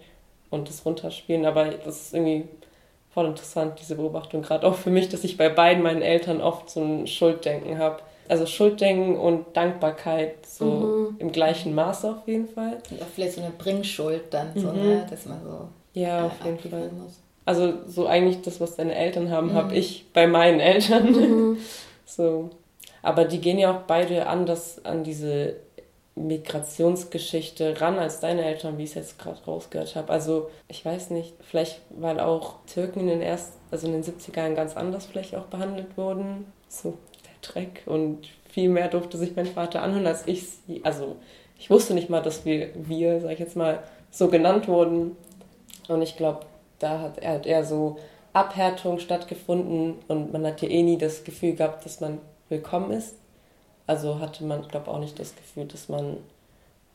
und das runterspielen. Aber das ist irgendwie voll interessant, diese Beobachtung, gerade auch für mich, dass ich bei beiden meinen Eltern oft so ein Schulddenken habe also Schulddenken und Dankbarkeit so mhm. im gleichen Maß auf jeden Fall. Und auch vielleicht so eine Bringschuld dann, mhm. so, ne, dass man so ja, auf jeden Fall. Muss. Also so eigentlich das, was deine Eltern haben, mhm. habe ich bei meinen Eltern. Mhm. so. Aber die gehen ja auch beide anders an diese Migrationsgeschichte ran als deine Eltern, wie ich es jetzt gerade rausgehört habe. Also ich weiß nicht, vielleicht weil auch Türken in den ersten, also in den 70er ganz anders vielleicht auch behandelt wurden. So Dreck und viel mehr durfte sich mein Vater anhören, als ich sie. Also ich wusste nicht mal, dass wir, wir, sag ich jetzt mal, so genannt wurden. Und ich glaube, da hat er hat eher so Abhärtung stattgefunden und man hat ja eh nie das Gefühl gehabt, dass man willkommen ist. Also hatte man, glaube auch nicht das Gefühl, dass man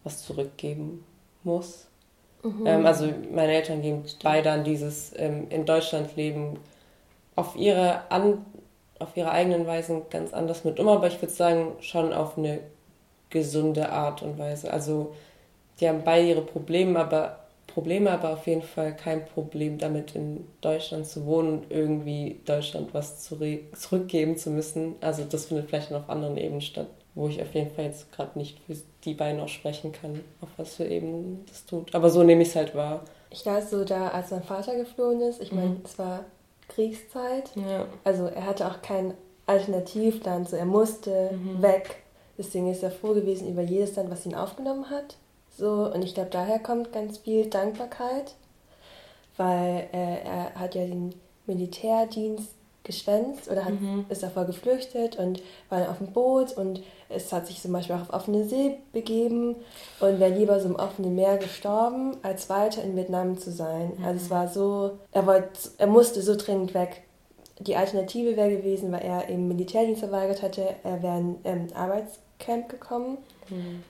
was zurückgeben muss. Mhm. Ähm, also meine Eltern gehen beide an dieses ähm, in Deutschland leben auf ihre an auf ihre eigenen Weisen ganz anders mit um, aber ich würde sagen, schon auf eine gesunde Art und Weise. Also die haben beide ihre Probleme, aber Probleme, aber auf jeden Fall kein Problem damit, in Deutschland zu wohnen und irgendwie Deutschland was zurückgeben zu müssen. Also das findet vielleicht noch auf anderen Ebenen statt, wo ich auf jeden Fall jetzt gerade nicht für die beiden auch sprechen kann, auf was für Ebenen das tut. Aber so nehme ich es halt wahr. Ich glaube, so da, als mein Vater geflohen ist, ich meine, es war Kriegszeit. Ja. Also er hatte auch kein Alternativland, so er musste weg. Deswegen ist er froh gewesen über jedes Land, was ihn aufgenommen hat. So, und ich glaube, daher kommt ganz viel Dankbarkeit, weil äh, er hat ja den Militärdienst geschwänzt oder hat, ist davor geflüchtet und war dann auf dem Boot und es hat sich zum Beispiel auch auf offene See begeben und wäre lieber so im offenen Meer gestorben, als weiter in Vietnam zu sein. Also es war so, er, wollte, er musste so dringend weg. Die Alternative wäre gewesen, weil er eben Militärdienst verweigert hatte, er wäre in ähm, Arbeitscamp gekommen,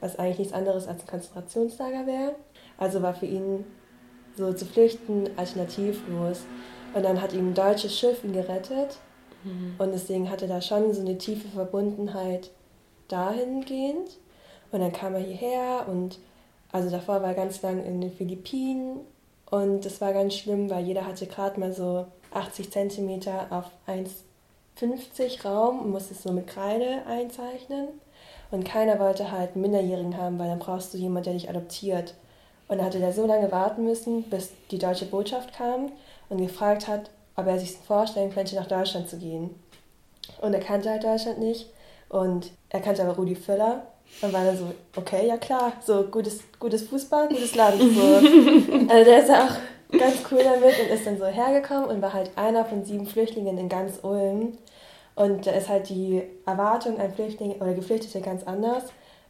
was eigentlich nichts anderes als ein Konzentrationslager wäre. Also war für ihn so zu flüchten alternativlos. Und dann hat ihm ein deutsches Schiff ihn gerettet. Und deswegen hatte er da schon so eine tiefe Verbundenheit dahingehend. Und dann kam er hierher und also davor war er ganz lang in den Philippinen. Und das war ganz schlimm, weil jeder hatte gerade mal so 80 Zentimeter auf 1,50 Raum und musste es so mit Kreide einzeichnen. Und keiner wollte halt einen Minderjährigen haben, weil dann brauchst du jemanden, der dich adoptiert. Und dann hatte der so lange warten müssen, bis die deutsche Botschaft kam und gefragt hat, ob er sich vorstellen könnte, nach Deutschland zu gehen. Und er kannte halt Deutschland nicht. Und er kannte aber Rudi Völler. Und war dann so, okay, ja klar, so gutes, gutes Fußball, gutes Land. So. Also der ist auch ganz cool damit und ist dann so hergekommen und war halt einer von sieben Flüchtlingen in ganz Ulm. Und da ist halt die Erwartung an Flüchtlinge oder Geflüchtete ganz anders,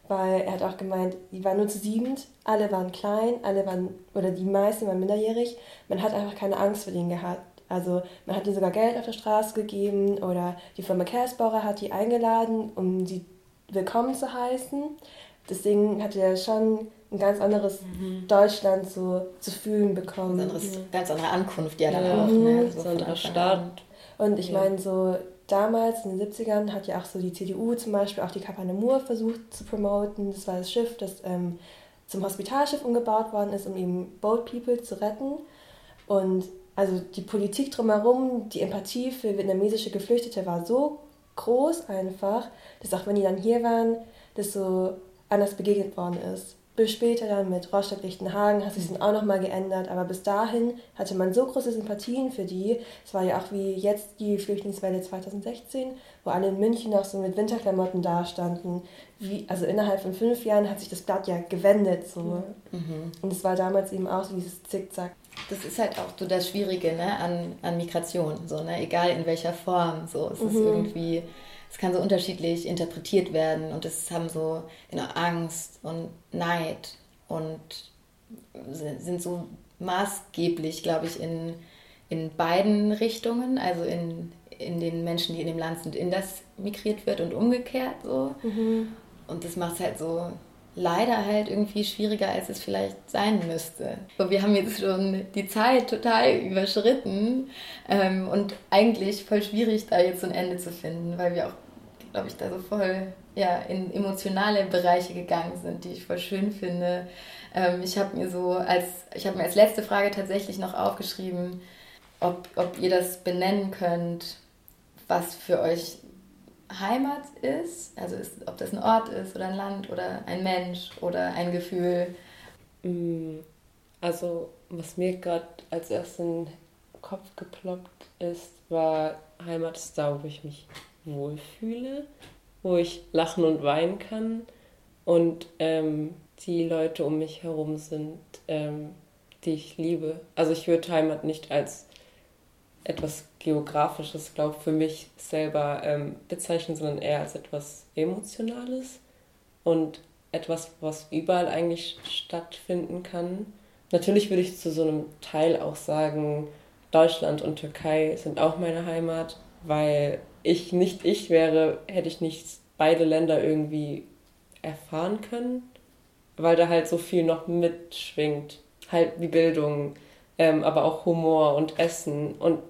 weil er hat auch gemeint, die waren nur zu siebend, alle waren klein, alle waren, oder die meisten waren minderjährig. Man hat einfach keine Angst vor denen gehabt. Also man hat ihnen sogar Geld auf der Straße gegeben oder die Firma Kersbauer hat die eingeladen, um sie willkommen zu heißen. Deswegen hatte er schon ein ganz anderes Deutschland so zu fühlen bekommen. Ganz, anderes, ganz andere Ankunft ja dann Ja. auch. Ne? So von anderer an. Und ich Ja. meine, so damals in den 70ern hat ja auch so die CDU zum Beispiel auch die Kapanamur versucht zu promoten. Das war das Schiff, das ähm, zum Hospitalschiff umgebaut worden ist, um eben Boat People zu retten. Und also die Politik drumherum, die Empathie für vietnamesische Geflüchtete war so groß einfach, dass auch wenn die dann hier waren, das so anders begegnet worden ist. Bis später dann mit Rostock-Lichtenhagen hat sich dann auch nochmal geändert, aber bis dahin hatte man so große Sympathien für die. Es war ja auch wie jetzt die Flüchtlingswelle 2016, wo alle in München noch so mit Winterklamotten dastanden. Wie, also innerhalb von fünf Jahren hat sich das Blatt ja gewendet. So. Und es war damals eben auch so dieses Zickzack. Das ist halt auch so das Schwierige ne? an, an Migration, so, ne? egal in welcher Form. So. Es ist irgendwie, es kann so unterschiedlich interpretiert werden und es haben so genau, Angst und Neid und sind so maßgeblich, glaube ich, in, in beiden Richtungen, also in, in den Menschen, die in dem Land sind, in das migriert wird und umgekehrt so. Und das macht es halt so leider halt irgendwie schwieriger, als es vielleicht sein müsste. Aber wir haben jetzt schon die Zeit total überschritten ähm, und eigentlich voll schwierig, da jetzt ein Ende zu finden, weil wir auch, glaube ich, da so voll ja, in emotionale Bereiche gegangen sind, die ich voll schön finde. Ähm, ich habe mir so als, ich habe mir als letzte Frage tatsächlich noch aufgeschrieben, ob, ob ihr das benennen könnt, was für euch Heimat ist, also ist, ob das ein Ort ist oder ein Land oder ein Mensch oder ein Gefühl. Mm, Also, was mir gerade als erstes in den Kopf geploppt ist, war Heimat ist da, wo ich mich wohlfühle, wo ich lachen und weinen kann und ähm, die Leute um mich herum sind, ähm, die ich liebe. Also ich würde Heimat nicht als etwas Geografisches, glaube für mich selber ähm, bezeichnen, sondern eher als etwas Emotionales und etwas, was überall eigentlich stattfinden kann. Natürlich würde ich zu so einem Teil auch sagen, Deutschland und Türkei sind auch meine Heimat, weil ich nicht ich wäre, hätte ich nicht beide Länder irgendwie erfahren können, weil da halt so viel noch mitschwingt. Halt wie Bildung, ähm, aber auch Humor und Essen und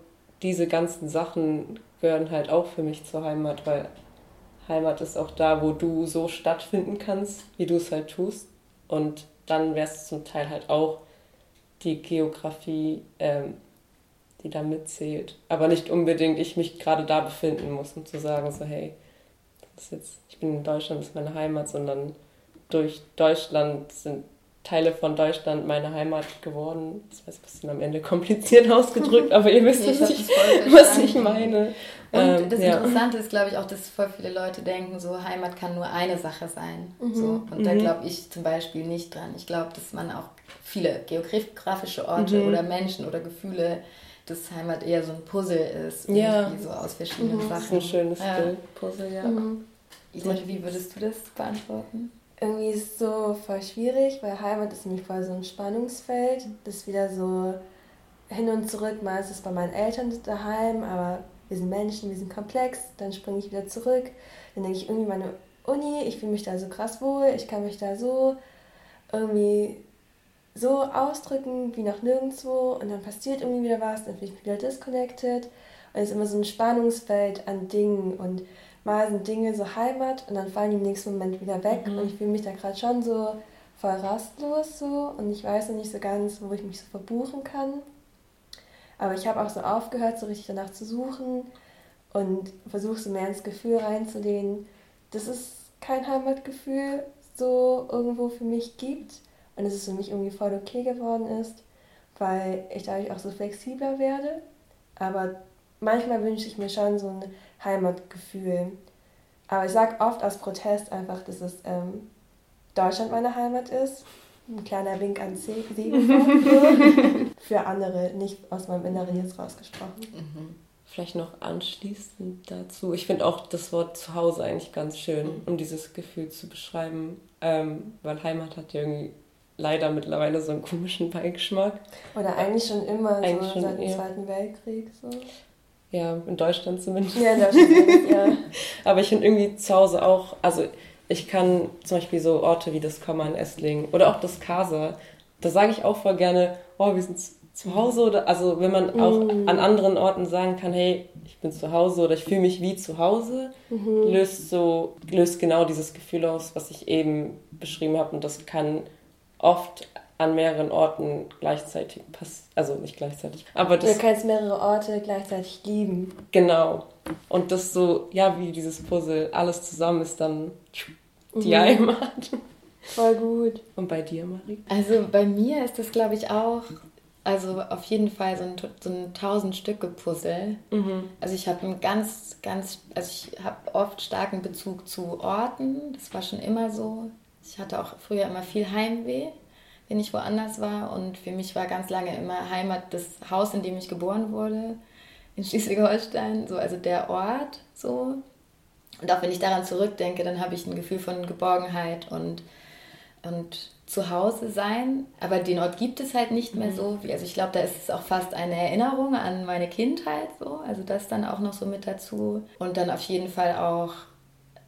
diese ganzen Sachen gehören halt auch für mich zur Heimat, weil Heimat ist auch da, wo du so stattfinden kannst, wie du es halt tust. Und dann wäre es zum Teil halt auch die Geografie, ähm, die da mitzählt. Aber nicht unbedingt ich mich gerade da befinden muss, um zu sagen, so hey, das ist jetzt, ich bin in Deutschland, das ist meine Heimat, sondern durch Deutschland sind Teile von Deutschland meine Heimat geworden. Das war ein bisschen am Ende kompliziert ausgedrückt, aber ihr wisst, ich was, ich, was ich meine. Und Ähm, das ja. Interessante ist, glaube ich, auch, dass voll viele Leute denken, so Heimat kann nur eine Sache sein. Mhm. So. Und da glaube ich zum Beispiel nicht dran. Ich glaube, dass man auch viele geografische Orte Mhm. oder Menschen oder Gefühle, dass Heimat eher so ein Puzzle ist. Ja. irgendwie So aus verschiedenen Sachen. Das ist ein schönes Ja. Bild, Puzzle, ja. Isabel, wie würdest du das beantworten? Irgendwie ist es so voll schwierig, weil Heimat ist nämlich voll so ein Spannungsfeld. Das ist wieder so hin und zurück. Mal ist es bei meinen Eltern daheim, aber wir sind Menschen, wir sind komplex. Dann springe ich wieder zurück. Dann denke ich irgendwie meine Uni, ich fühle mich da so krass wohl. Ich kann mich da so irgendwie so ausdrücken wie noch nirgendwo. Und dann passiert irgendwie wieder was, dann bin ich wieder disconnected. Und es ist immer so ein Spannungsfeld an Dingen und mal sind Dinge so Heimat und dann fallen die im nächsten Moment wieder weg und ich fühle mich da gerade schon so voll rastlos so und ich weiß noch nicht so ganz, wo ich mich so verbuchen kann. Aber ich habe auch so aufgehört, so richtig danach zu suchen und versuche so mehr ins Gefühl reinzulehnen, dass es kein Heimatgefühl so irgendwo für mich gibt und dass es für mich irgendwie voll okay geworden ist, weil ich dadurch auch so flexibler werde. Aber manchmal wünsche ich mir schon so ein Heimatgefühl. Aber ich sage oft aus Protest einfach, dass es ähm, Deutschland meine Heimat ist. Ein kleiner Wink an Se- Segelfahrt. so. Für andere, nicht aus meinem Inneren jetzt rausgesprochen. Vielleicht noch anschließend dazu. Ich finde auch das Wort Zuhause eigentlich ganz schön, um dieses Gefühl zu beschreiben. Ähm, weil Heimat hat ja irgendwie leider mittlerweile so einen komischen Beigeschmack. Oder eigentlich schon immer, Eigentlich so schon seit dem eher. Zweiten Weltkrieg. So. Ja, in Deutschland zumindest. Ja, in Deutschland, ja. Aber ich finde irgendwie zu Hause auch, also ich kann zum Beispiel so Orte wie das Komma in Esslingen oder auch das Casa, da sage ich auch voll gerne, oh, wir sind zu- Hause oder, also wenn man auch an anderen Orten sagen kann, hey, ich bin zu Hause oder ich fühle mich wie zu Hause, löst so, löst genau dieses Gefühl aus, was ich eben beschrieben habe und das kann oft an mehreren Orten gleichzeitig passieren, also nicht gleichzeitig, aber das Du kannst mehrere Orte gleichzeitig lieben. Genau. Und das so, ja, wie dieses Puzzle, alles zusammen ist dann die Mhm. Heimat. Voll gut. Und bei dir, Marie? Also bei mir ist das, glaube ich, auch, also auf jeden Fall so ein, so ein Tausend-Stücke-Puzzle. Also ich habe einen ganz, ganz, also ich habe oft starken Bezug zu Orten. Das war schon immer so. Ich hatte auch früher immer viel Heimweh, wenn ich woanders war. Und für mich war ganz lange immer Heimat das Haus, in dem ich geboren wurde, in Schleswig-Holstein. So, also der Ort so. Und auch wenn ich daran zurückdenke, dann habe ich ein Gefühl von Geborgenheit und, und zu Hause sein. Aber den Ort gibt es halt nicht mehr so. Wie, also ich glaube, da ist es auch fast eine Erinnerung an meine Kindheit so. Also das dann auch noch so mit dazu. Und dann auf jeden Fall auch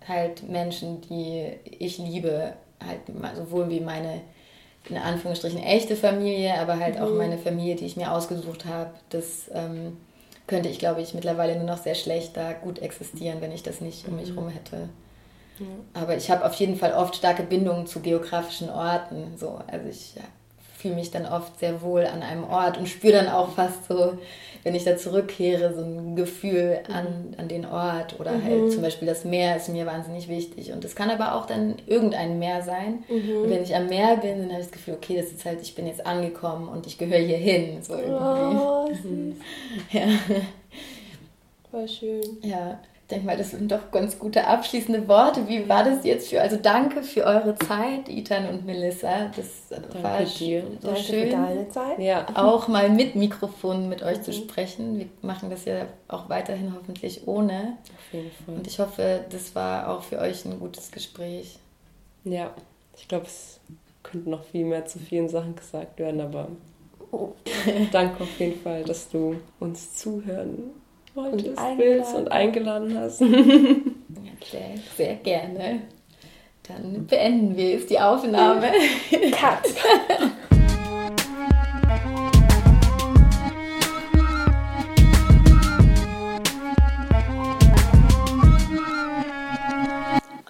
halt Menschen, die ich liebe, halt sowohl wie meine in Anführungsstrichen echte Familie, aber halt auch meine Familie, die ich mir ausgesucht habe. Das ähm, könnte ich, glaube ich, mittlerweile nur noch sehr schlecht da gut existieren, wenn ich das nicht um mich herum hätte. Aber ich habe auf jeden Fall oft starke Bindungen zu geografischen Orten. So. Also ich ja, fühle mich dann oft sehr wohl an einem Ort und spüre dann auch fast so, wenn ich da zurückkehre, so ein Gefühl an, an den Ort. Oder halt zum Beispiel das Meer ist mir wahnsinnig wichtig. Und das kann aber auch dann irgendein Meer sein. Und wenn ich am Meer bin, dann habe ich das Gefühl, okay, das ist halt, ich bin jetzt angekommen und ich gehöre hier hin. So irgendwie. Oh, süß. Ja. Voll schön. Ja, ich denke mal, das sind doch ganz gute abschließende Worte. Wie war das jetzt für, also danke für eure Zeit, Ethan und Melissa. Das war dir. so Danke schön. für deine Zeit. Ja. Auch mal mit Mikrofon mit euch zu sprechen. Wir machen das ja auch weiterhin hoffentlich ohne. Auf jeden Fall. Und ich hoffe, das war auch für euch ein gutes Gespräch. Ja, ich glaube, es könnte noch viel mehr zu vielen Sachen gesagt werden, aber danke auf jeden Fall, dass du uns zuhören wolltest, eingeladen willst und eingeladen hast. Sehr, sehr gerne. Dann beenden wir jetzt die Aufnahme. Cut.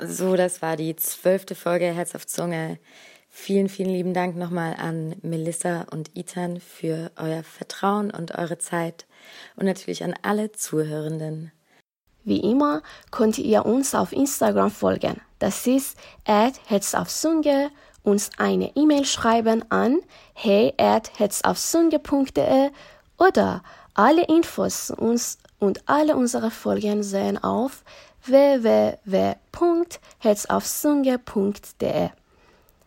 So, das war die zwölfte Folge Herz auf Zunge. Vielen, vielen lieben Dank nochmal an Melissa und Ethan für euer Vertrauen und eure Zeit und natürlich an alle Zuhörenden. Wie immer könnt ihr uns auf Instagram folgen. Das ist at uns eine E-Mail schreiben an hey at oder alle Infos zu uns und alle unsere Folgen sehen auf www.herzaufsunge.de.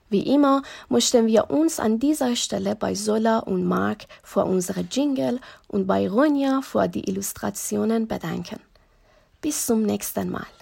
Wie immer möchten wir uns an dieser Stelle bei Sola und Mark für unsere Jingle und bei Ronja für die Illustrationen bedanken. Bis zum nächsten Mal.